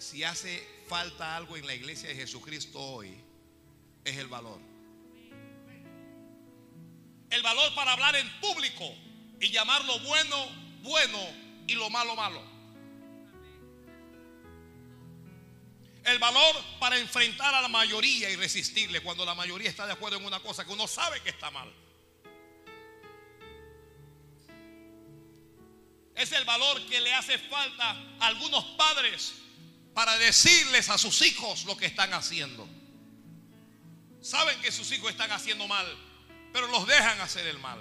Si hace falta algo en la iglesia de Jesucristo hoy, es el valor. El valor para hablar en público y llamar lo bueno, bueno y lo malo, malo. El valor para enfrentar a la mayoría y resistirle cuando la mayoría está de acuerdo en una cosa que uno sabe que está mal. Es el valor que le hace falta a algunos padres para decirles a sus hijos lo que están haciendo. Saben que sus hijos están haciendo mal, pero los dejan hacer el mal.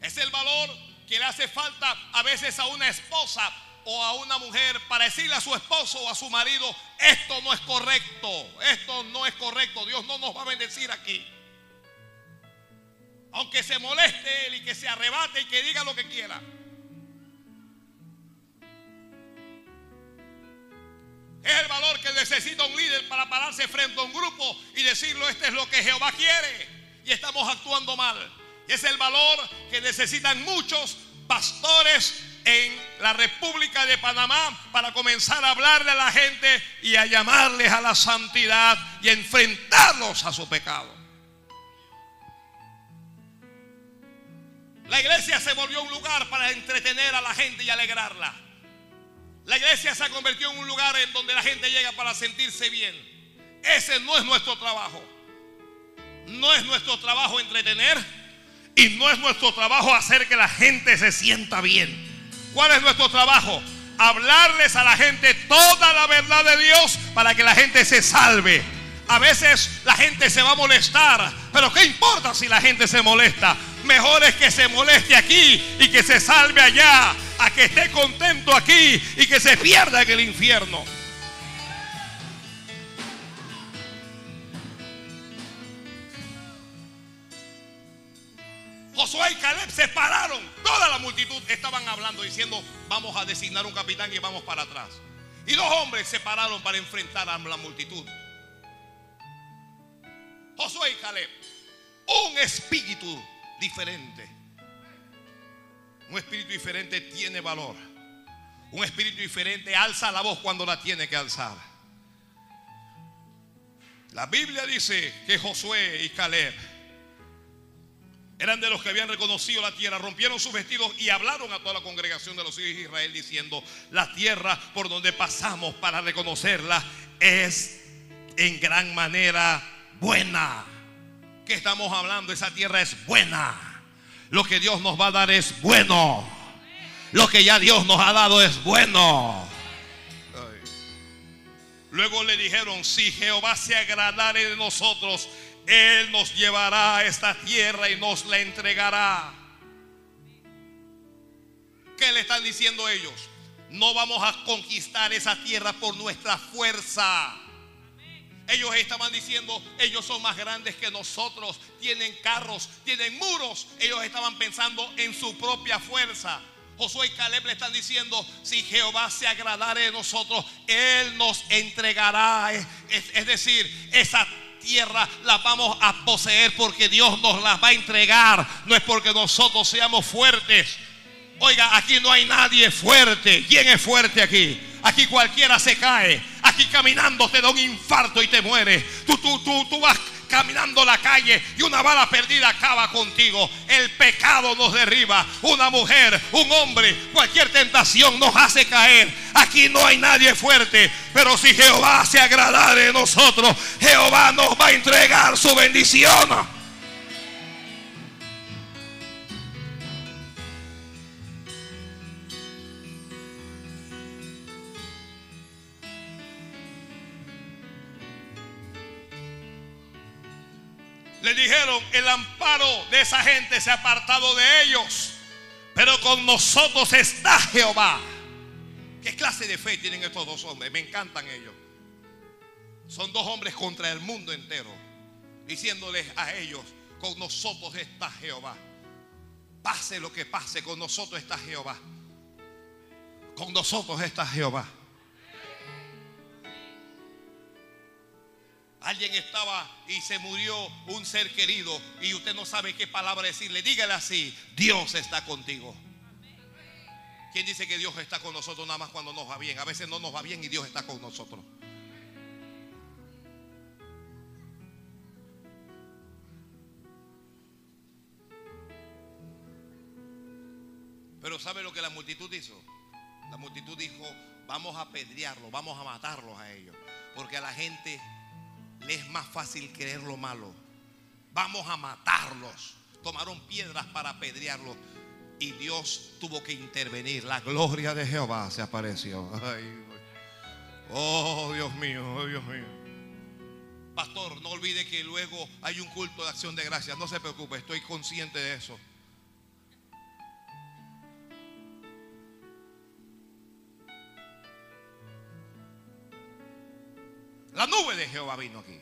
Es el valor que le hace falta a veces a una esposa o a una mujer para decirle a su esposo o a su marido, esto no es correcto, esto no es correcto, Dios no nos va a bendecir aquí. Aunque se moleste él y que se arrebate y que diga lo que quiera. Es el valor que necesita un líder para pararse frente a un grupo y decirlo, este es lo que Jehová quiere. Y estamos actuando mal. Es el valor que necesitan muchos pastores en la República de Panamá para comenzar a hablarle a la gente y a llamarles a la santidad y a enfrentarlos a su pecado. La iglesia se volvió un lugar para entretener a la gente y alegrarla. La iglesia se ha convertido en un lugar en donde la gente llega para sentirse bien. Ese no es nuestro trabajo. No es nuestro trabajo entretener y no es nuestro trabajo hacer que la gente se sienta bien. ¿Cuál es nuestro trabajo? Hablarles a la gente toda la verdad de Dios para que la gente se salve. A veces la gente se va a molestar, pero ¿qué importa si la gente se molesta? Mejor es que se moleste aquí y que se salve allá, a que esté contento aquí y que se pierda en el infierno. Josué y Caleb se pararon. Toda la multitud estaban hablando, diciendo, vamos a designar un capitán y vamos para atrás. Y dos hombres se pararon para enfrentar a la multitud. Josué y Caleb. Un espíritu diferente. Un espíritu diferente tiene valor. Un espíritu diferente alza la voz cuando la tiene que alzar. La Biblia dice que Josué y Caleb eran de los que habían reconocido la tierra, rompieron sus vestidos y hablaron a toda la congregación de los hijos de Israel diciendo, la tierra por donde pasamos para reconocerla es en gran manera buena. ¿Qué estamos hablando? Esa tierra es buena. Lo que Dios nos va a dar es bueno. Lo que ya Dios nos ha dado es bueno. Luego le dijeron, si Jehová se agradare de nosotros, Él nos llevará a esta tierra y nos la entregará. ¿Qué le están diciendo ellos? No vamos a conquistar esa tierra por nuestra fuerza. Ellos estaban diciendo, ellos son más grandes que nosotros, tienen carros, tienen muros. Ellos estaban pensando en su propia fuerza. Josué y Caleb le están diciendo, si Jehová se agradare de nosotros, Él nos entregará. Es, decir, esa tierra la vamos a poseer porque Dios nos la va a entregar. No es porque nosotros seamos fuertes. Oiga, aquí no hay nadie fuerte. ¿Quién es fuerte aquí? Aquí cualquiera se cae. Aquí caminando te da un infarto y te muere. Tú, tú, tú, tú vas caminando la calle y una bala perdida acaba contigo. El pecado nos derriba. Una mujer, un hombre, cualquier tentación nos hace caer. Aquí no hay nadie fuerte. Pero si Jehová se agrada de nosotros, Jehová nos va a entregar su bendición. El amparo de esa gente se ha apartado de ellos. Pero con nosotros está Jehová. ¿Qué clase de fe tienen estos dos hombres? Me encantan ellos. Son dos hombres contra el mundo entero. Diciéndoles a ellos, con nosotros está Jehová. Pase lo que pase, con nosotros está Jehová. Con nosotros está Jehová. Alguien estaba y se murió un ser querido y usted no sabe qué palabra decirle. Dígale así, Dios está contigo. ¿Quién dice que Dios está con nosotros nada más cuando nos va bien? A veces no nos va bien y Dios está con nosotros. Pero ¿sabe lo que la multitud hizo? La multitud dijo, vamos a apedrearlo, vamos a matarlos a ellos. Porque a la gente le es más fácil creer lo malo. Vamos a matarlos. Tomaron piedras para apedrearlos. Y Dios tuvo que intervenir. La gloria de Jehová se apareció. oh, Dios mío, oh, Dios mío. Pastor, no olvide que luego hay un culto de acción de gracias. No se preocupe, estoy consciente de eso. La nube de Jehová vino aquí.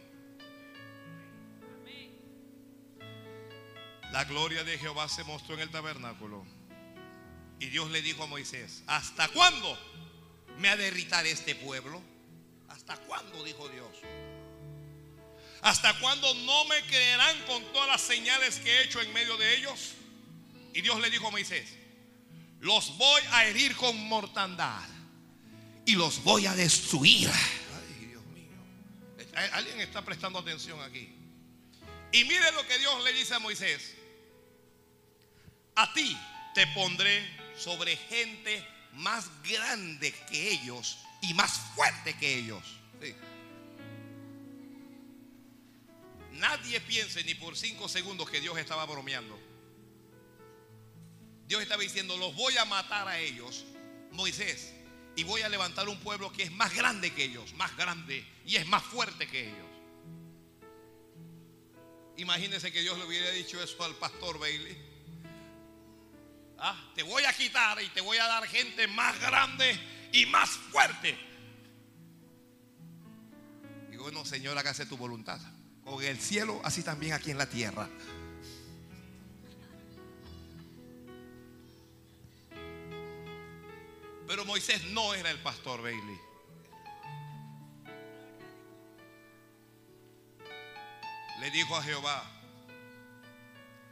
La gloria de Jehová se mostró en el tabernáculo. Y Dios le dijo a Moisés, ¿hasta cuándo me ha de irritar este pueblo? ¿Hasta cuándo? dijo Dios. ¿Hasta cuándo no me creerán con todas las señales que he hecho en medio de ellos? Y Dios le dijo a Moisés, los voy a herir con mortandad y los voy a destruir Alguien está prestando atención aquí. Y mire lo que Dios le dice a Moisés. A ti te pondré sobre gente más grande que ellos y más fuerte que ellos. Nadie piense ni por cinco segundos que Dios estaba bromeando. Dios estaba diciendo, los voy a matar a ellos. Moisés, y voy a levantar un pueblo que es más grande que ellos, más grande y es más fuerte que ellos. Imagínense que Dios le hubiera dicho eso al pastor Bailey. Ah, te voy a quitar y te voy a dar gente más grande y más fuerte. Y bueno, Señor, hágase tu voluntad. Con el cielo, así también aquí en la tierra. Pero Moisés no era el pastor Bailey. Le dijo a Jehová,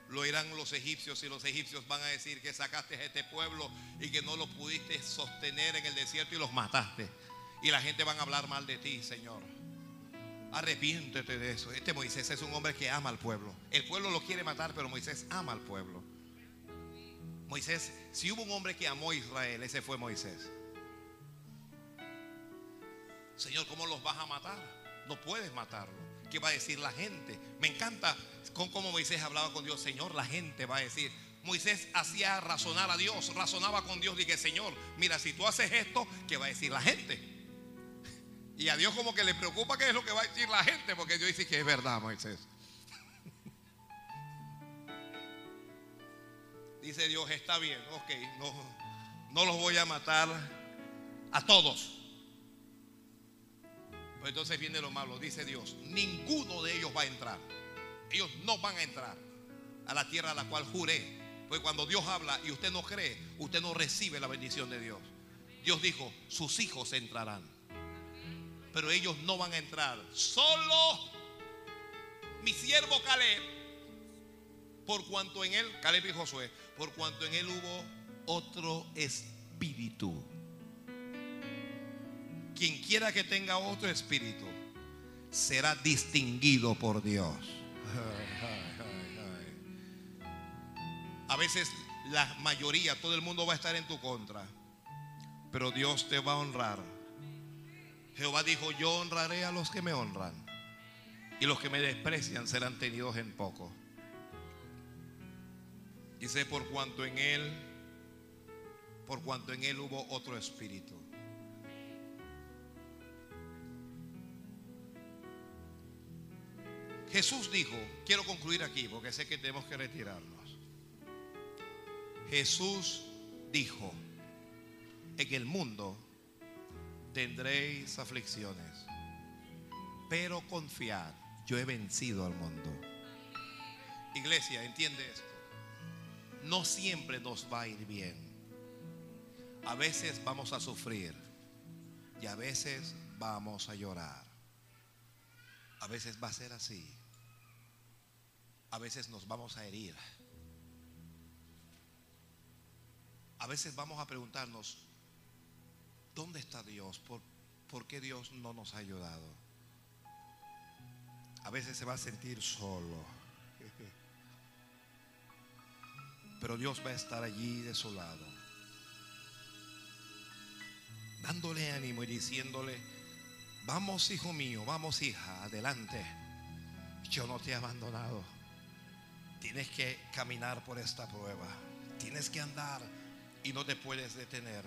lo oirán los egipcios y los egipcios van a decir que sacaste a este pueblo y que no lo pudiste sostener en el desierto y los mataste. Y la gente van a hablar mal de ti, Señor. Arrepiéntete de eso. Este Moisés es un hombre que ama al pueblo. El pueblo lo quiere matar, pero Moisés ama al pueblo. Moisés, si hubo un hombre que amó a Israel, ese fue Moisés. Señor, ¿cómo los vas a matar? No puedes matarlo. ¿Qué va a decir la gente? Me encanta con cómo Moisés hablaba con Dios. Señor, la gente va a decir. Moisés hacía razonar a Dios, razonaba con Dios. Dije, Señor, mira, si tú haces esto, ¿qué va a decir la gente? Y a Dios como que le preocupa qué es lo que va a decir la gente, porque Dios dice que es verdad, Moisés. Dice Dios, está bien, ok, no, no los voy a matar a todos. Pues entonces viene lo malo, dice Dios, ninguno de ellos va a entrar. Ellos no van a entrar a la tierra a la cual juré. Pues cuando Dios habla y usted no cree, usted no recibe la bendición de Dios. Dios dijo, sus hijos entrarán. Pero ellos no van a entrar. Solo mi siervo Caleb por cuanto en él, Caleb y Josué, por cuanto en él hubo otro espíritu. Quien quiera que tenga otro espíritu será distinguido por Dios. A veces la mayoría, todo el mundo va a estar en tu contra, pero Dios te va a honrar. Jehová dijo, yo honraré a los que me honran y los que me desprecian serán tenidos en poco. Dice, por cuanto en él, por cuanto en él hubo otro espíritu. Jesús dijo, quiero concluir aquí porque sé que tenemos que retirarnos. Jesús dijo, en el mundo tendréis aflicciones, pero confiad, yo he vencido al mundo. Iglesia, entiende esto. No siempre nos va a ir bien. A veces vamos a sufrir y a veces vamos a llorar. A veces va a ser así. A veces nos vamos a herir. A veces vamos a preguntarnos, ¿dónde está Dios? ¿Por, por qué Dios no nos ha ayudado? A veces se va a sentir solo. Pero Dios va a estar allí de su lado. Dándole ánimo y diciéndole, vamos hijo mío, vamos hija, adelante. Yo no te he abandonado. Tienes que caminar por esta prueba. Tienes que andar y no te puedes detener.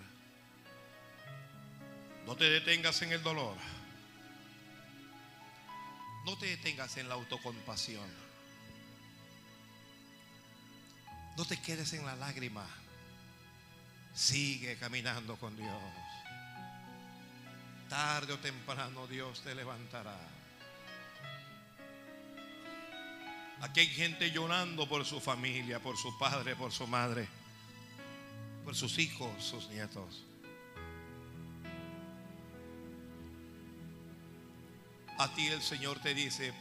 No te detengas en el dolor. No te detengas en la autocompasión. No te quedes en la lágrima. Sigue caminando con Dios. Tarde o temprano Dios te levantará. Aquí hay gente llorando por su familia, por su padre, por su madre, por sus hijos, sus nietos. A ti el Señor te dice,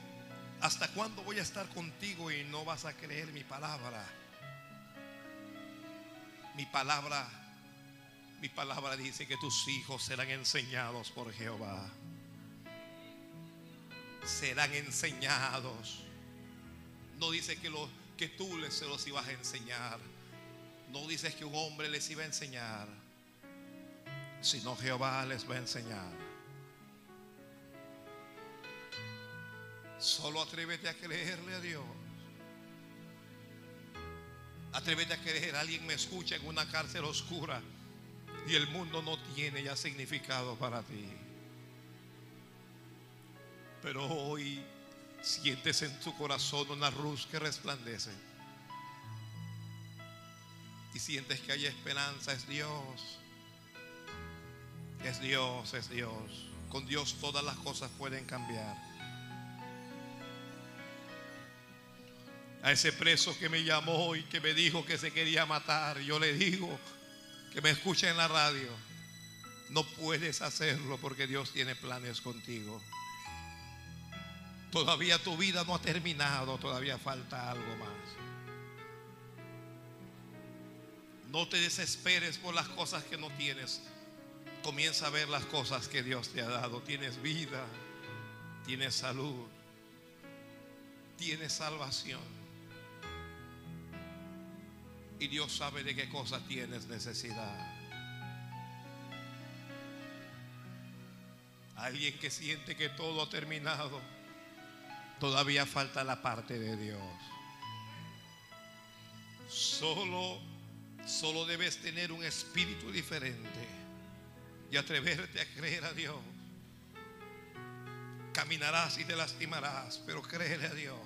¿hasta cuándo voy a estar contigo y no vas a creer mi palabra? Mi palabra, mi palabra dice que tus hijos serán enseñados por Jehová. Serán enseñados. No dice que, lo, que tú les se los ibas a enseñar. No dices que un hombre les iba a enseñar. Sino Jehová les va a enseñar. Solo atrévete a creerle a Dios. Atrévete a creer. Alguien me escucha en una cárcel oscura y el mundo no tiene ya significado para ti. Pero hoy sientes en tu corazón una luz que resplandece. Y sientes que hay esperanza. Es Dios. Es Dios, es Dios. Con Dios todas las cosas pueden cambiar. A ese preso que me llamó y que me dijo que se quería matar, yo le digo que me escuche en la radio, no puedes hacerlo porque Dios tiene planes contigo. Todavía tu vida no ha terminado, todavía falta algo más. No te desesperes por las cosas que no tienes. Comienza a ver las cosas que Dios te ha dado. Tienes vida, tienes salud, tienes salvación. Y Dios sabe de qué cosas tienes necesidad. Alguien que siente que todo ha terminado, todavía falta la parte de Dios. Solo, solo debes tener un espíritu diferente y atreverte a creer a Dios. Caminarás y te lastimarás, pero créele a Dios.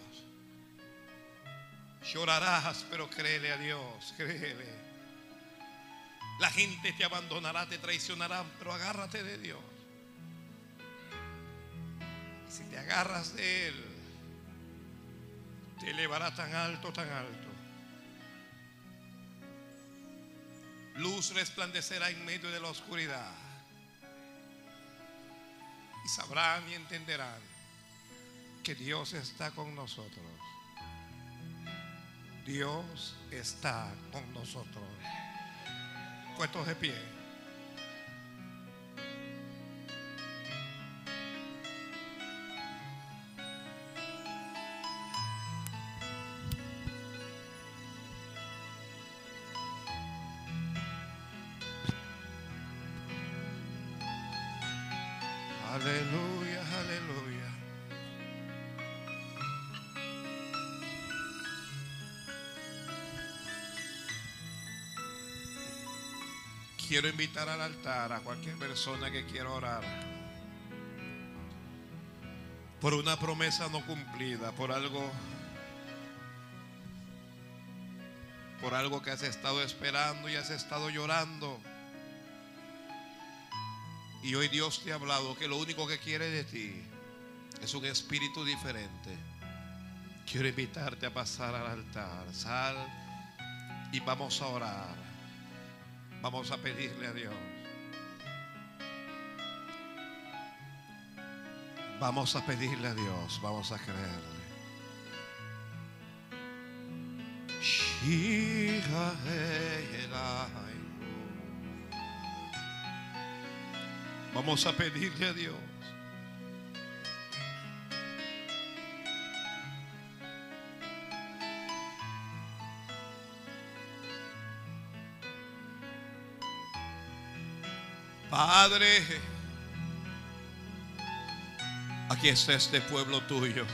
Llorarás, pero créele a Dios, créele. La gente te abandonará, te traicionará, pero agárrate de Dios. Y si te agarras de Él, te elevará tan alto, tan alto. Luz resplandecerá en medio de la oscuridad. Y sabrán y entenderán que Dios está con nosotros. Dios está con nosotros. Puestos de pie. Aleluya, aleluya. Quiero invitar al altar a cualquier persona que quiera orar por una promesa no cumplida, por algo por algo que has estado esperando y has estado llorando. Y hoy Dios te ha hablado que lo único que quiere de ti es un espíritu diferente. Quiero invitarte a pasar al altar. Sal y vamos a orar. Vamos a pedirle a Dios. Vamos a pedirle a Dios. Vamos a creerle. Vamos a pedirle a Dios. Padre, aquí está este pueblo tuyo.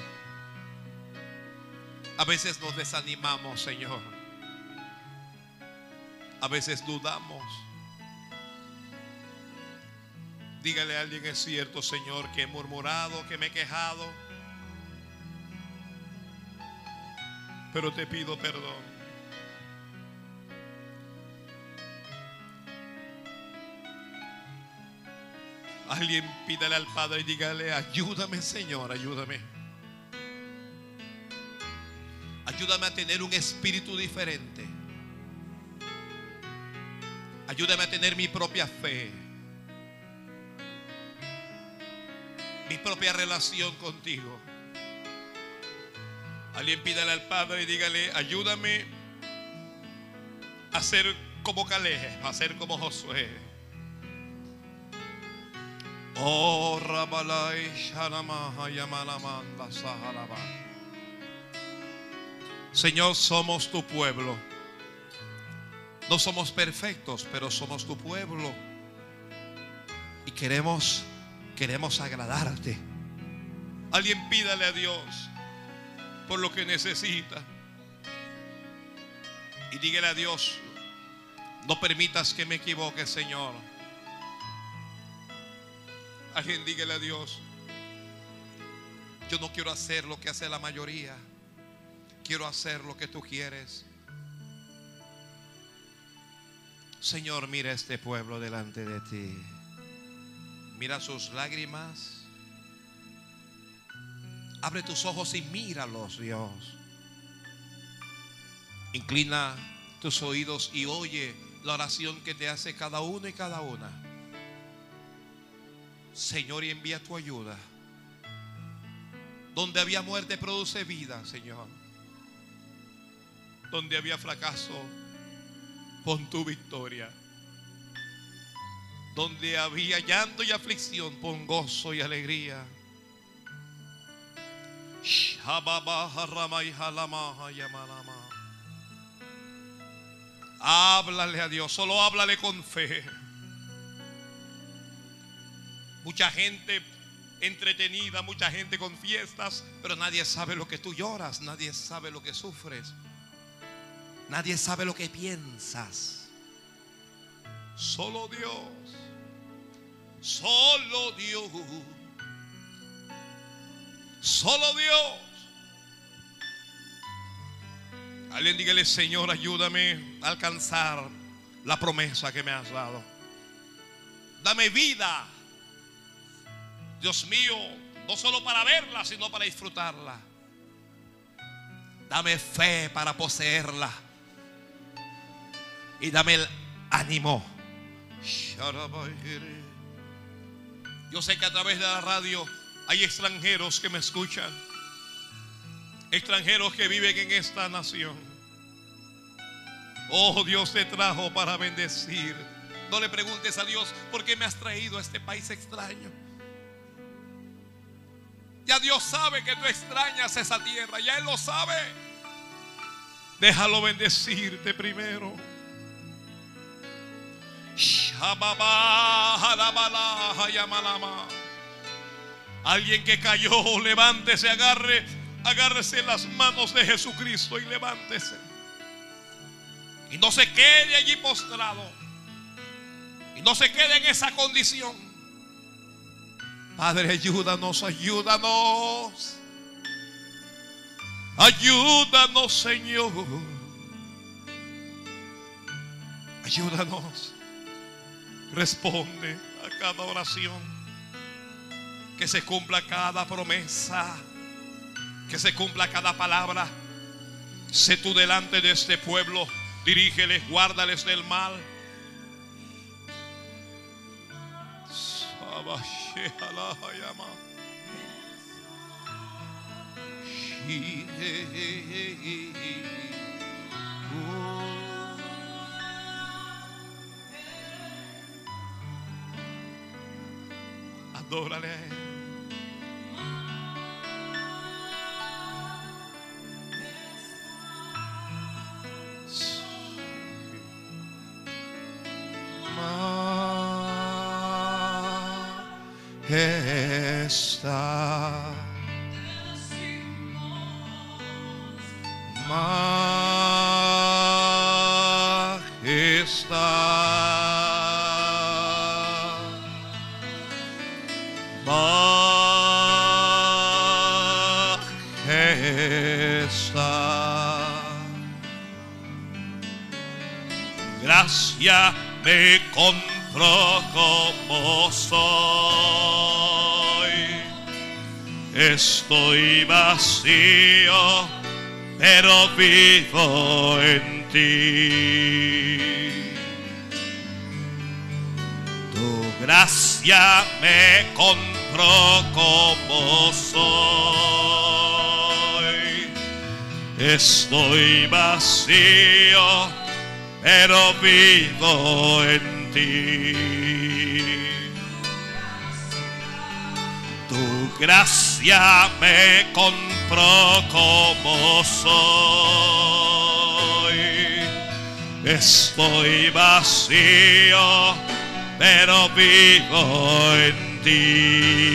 A veces nos desanimamos, Señor. A veces dudamos. Dígale a alguien, es cierto, Señor, que he murmurado, que me he quejado. Pero te pido perdón. Alguien pídale al Padre y dígale, ayúdame Señor, ayúdame. Ayúdame a tener un espíritu diferente. Ayúdame a tener mi propia fe. Mi propia relación contigo. Alguien pídale al Padre y dígale, ayúdame a ser como Caleb, a ser como Josué. Oh, Rabalai Shanamaha Yamalamanda Sahalaba. Señor, somos tu pueblo. No somos perfectos, pero somos tu pueblo. Y queremos queremos agradarte. Alguien pídale a Dios por lo que necesita. Y dígale a Dios, no permitas que me equivoque, Señor. Alguien dígale a Dios, yo no quiero hacer lo que hace la mayoría. Quiero hacer lo que tú quieres. Señor, mira este pueblo delante de ti. Mira sus lágrimas. Abre tus ojos y míralos, Dios. Inclina tus oídos y oye la oración que te hace cada uno y cada una. Señor, y envía tu ayuda. Donde había muerte produce vida, Señor. Donde había fracaso, pon tu victoria. Donde había llanto y aflicción, pon gozo y alegría. Háblale a Dios, solo háblale con fe. Mucha gente entretenida, mucha gente con fiestas, pero nadie sabe lo que tú lloras, nadie sabe lo que sufres, nadie sabe lo que piensas. Solo Dios, solo Dios, solo Dios. Alguien dígale, Señor, ayúdame a alcanzar la promesa que me has dado. Dame vida Dios mío, no solo para verla, sino para disfrutarla. Dame fe para poseerla. Y dame el ánimo. Yo sé que a través de la radio hay extranjeros que me escuchan. Extranjeros que viven en esta nación. Oh, Dios te trajo para bendecir. No le preguntes a Dios por qué me has traído a este país extraño. Ya Dios sabe que tú extrañas esa tierra. Ya Él lo sabe. Déjalo bendecirte primero. Alguien que cayó, levántese, agarre, agárrese las manos de Jesucristo y levántese. Y no se quede allí postrado. Y no se quede en esa condición. Padre, ayúdanos, ayúdanos. Ayúdanos, Señor. Ayúdanos. Responde a cada oración. Que se cumpla cada promesa. Que se cumpla cada palabra. Sé tú delante de este pueblo. Dirígeles, guárdales del mal. Adórale Majestad. Majestad. Majestad. Gracia me compró como soy. Estoy vacío, pero vivo en ti. Tu gracia me compró como soy. Estoy vacío, pero vivo en ti. Gracia me compró como soy. Estoy vacío, pero vivo en ti.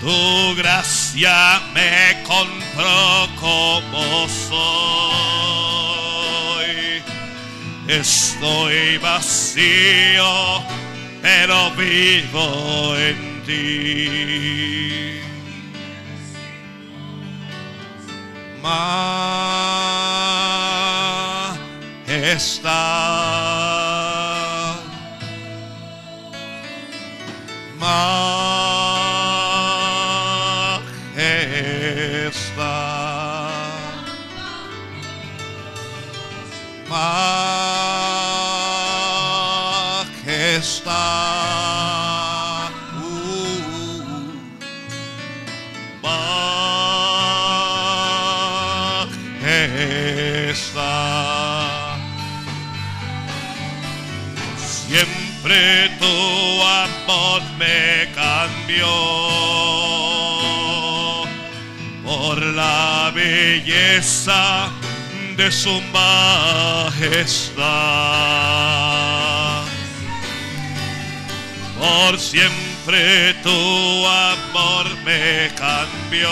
Tu gracia me compró como soy. Estoy vacío, pero vivo en ti. Majestad. Majestad. Tu amor me cambió por la belleza de su majestad. Por siempre tu amor me cambió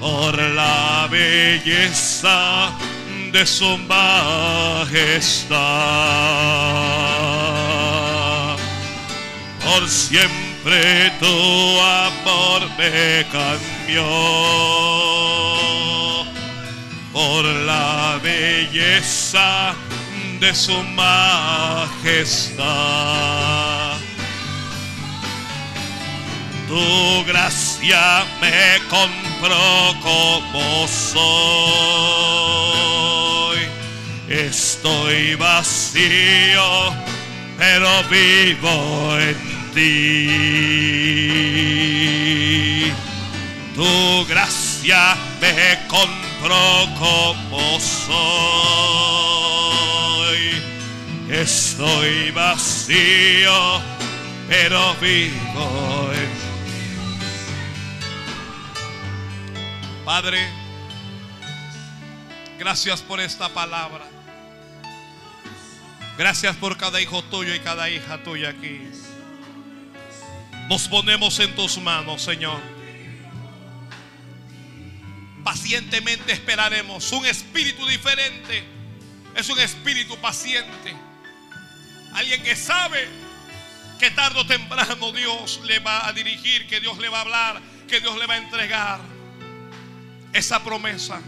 por la belleza de su majestad. Por siempre tu amor me cambió por la belleza de su majestad. Tu gracia me compró como soy. Estoy vacío, pero vivo en ti. Tu gracia me compró como soy. Estoy vacío, pero vivo Padre, gracias por esta palabra. Gracias por cada hijo tuyo y cada hija tuya aquí. Nos ponemos en tus manos, Señor. Pacientemente esperaremos. Un espíritu diferente. Es un espíritu paciente. Alguien que sabe que tarde o temprano Dios le va a dirigir, que Dios le va a hablar, que Dios le va a entregar esa promesa.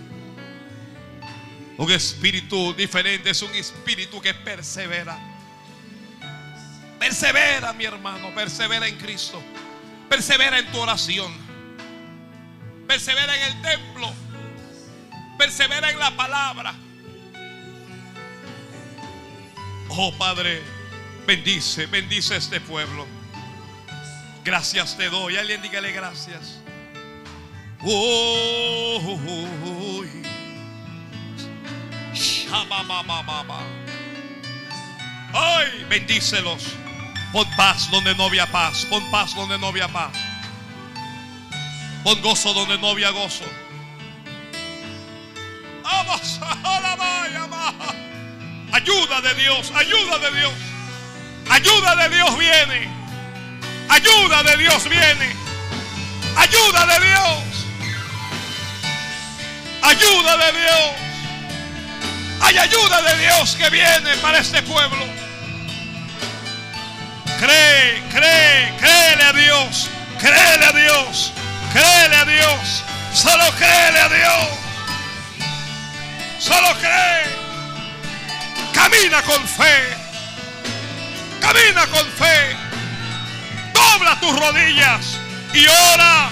Un espíritu diferente es un espíritu que persevera. Persevera, mi hermano, persevera en Cristo. Persevera en tu oración. Persevera en el templo. Persevera en la palabra. Oh Padre, bendice, bendice este pueblo. Gracias te doy. Alguien dígale gracias. Oh, Ay, bendícelos. Pon paz donde no había paz. Pon paz donde no había paz. Pon gozo donde no había gozo. Ayuda de Dios, ayuda de Dios. Ayuda de Dios viene. Ayuda de Dios viene. Ayuda de Dios. Ayuda de Dios. Hay ayuda de Dios que viene para este pueblo. Cree, cree, créele a Dios. Créele a Dios. Créele a Dios. Solo créele a Dios. Solo cree. Camina con fe. Camina con fe. Dobla tus rodillas y ora,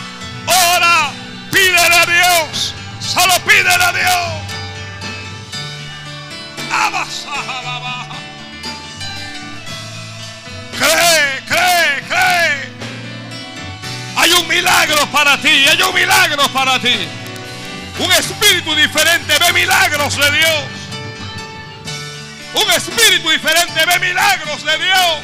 ora, pídele a Dios. Solo pídele a Dios. Cree, cree, cree. Hay un milagro para ti, hay un milagro para ti. Un espíritu diferente ve milagros de Dios. Un espíritu diferente ve milagros de Dios.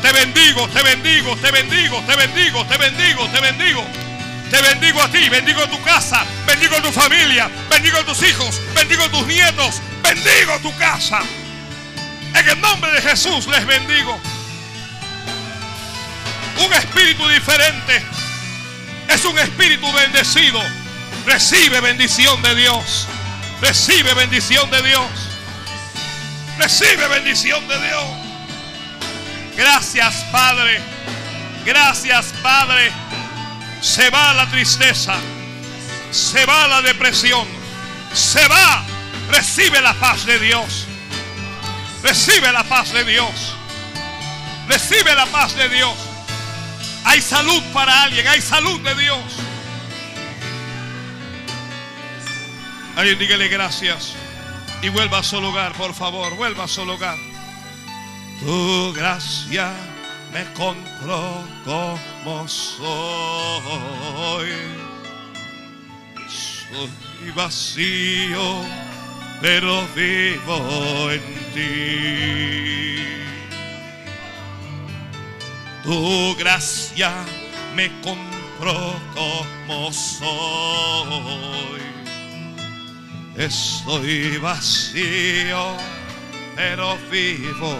Te bendigo, te bendigo, te bendigo, te bendigo, te bendigo, te bendigo. Te bendigo a ti, bendigo tu casa, bendigo tu familia, bendigo tus hijos, bendigo tus nietos, bendigo tu casa. En el nombre de Jesús les bendigo. Un espíritu diferente es un espíritu bendecido. Recibe bendición de Dios. Recibe bendición de Dios. Recibe bendición de Dios. Gracias Padre. Gracias Padre. Se va la tristeza. Se va la depresión. Se va. Recibe la paz de Dios. Recibe la paz de Dios. Recibe la paz de Dios. Hay salud para alguien. Hay salud de Dios. Alguien dígale gracias. Y vuelva a su lugar, por favor. Vuelva a su lugar. Tu gracia me compró como soy. Soy vacío, pero vivo en ti. Tu gracia me compró como soy. Estoy vacío, pero vivo.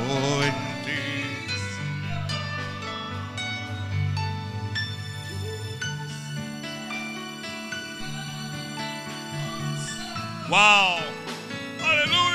Wow. Aleluya.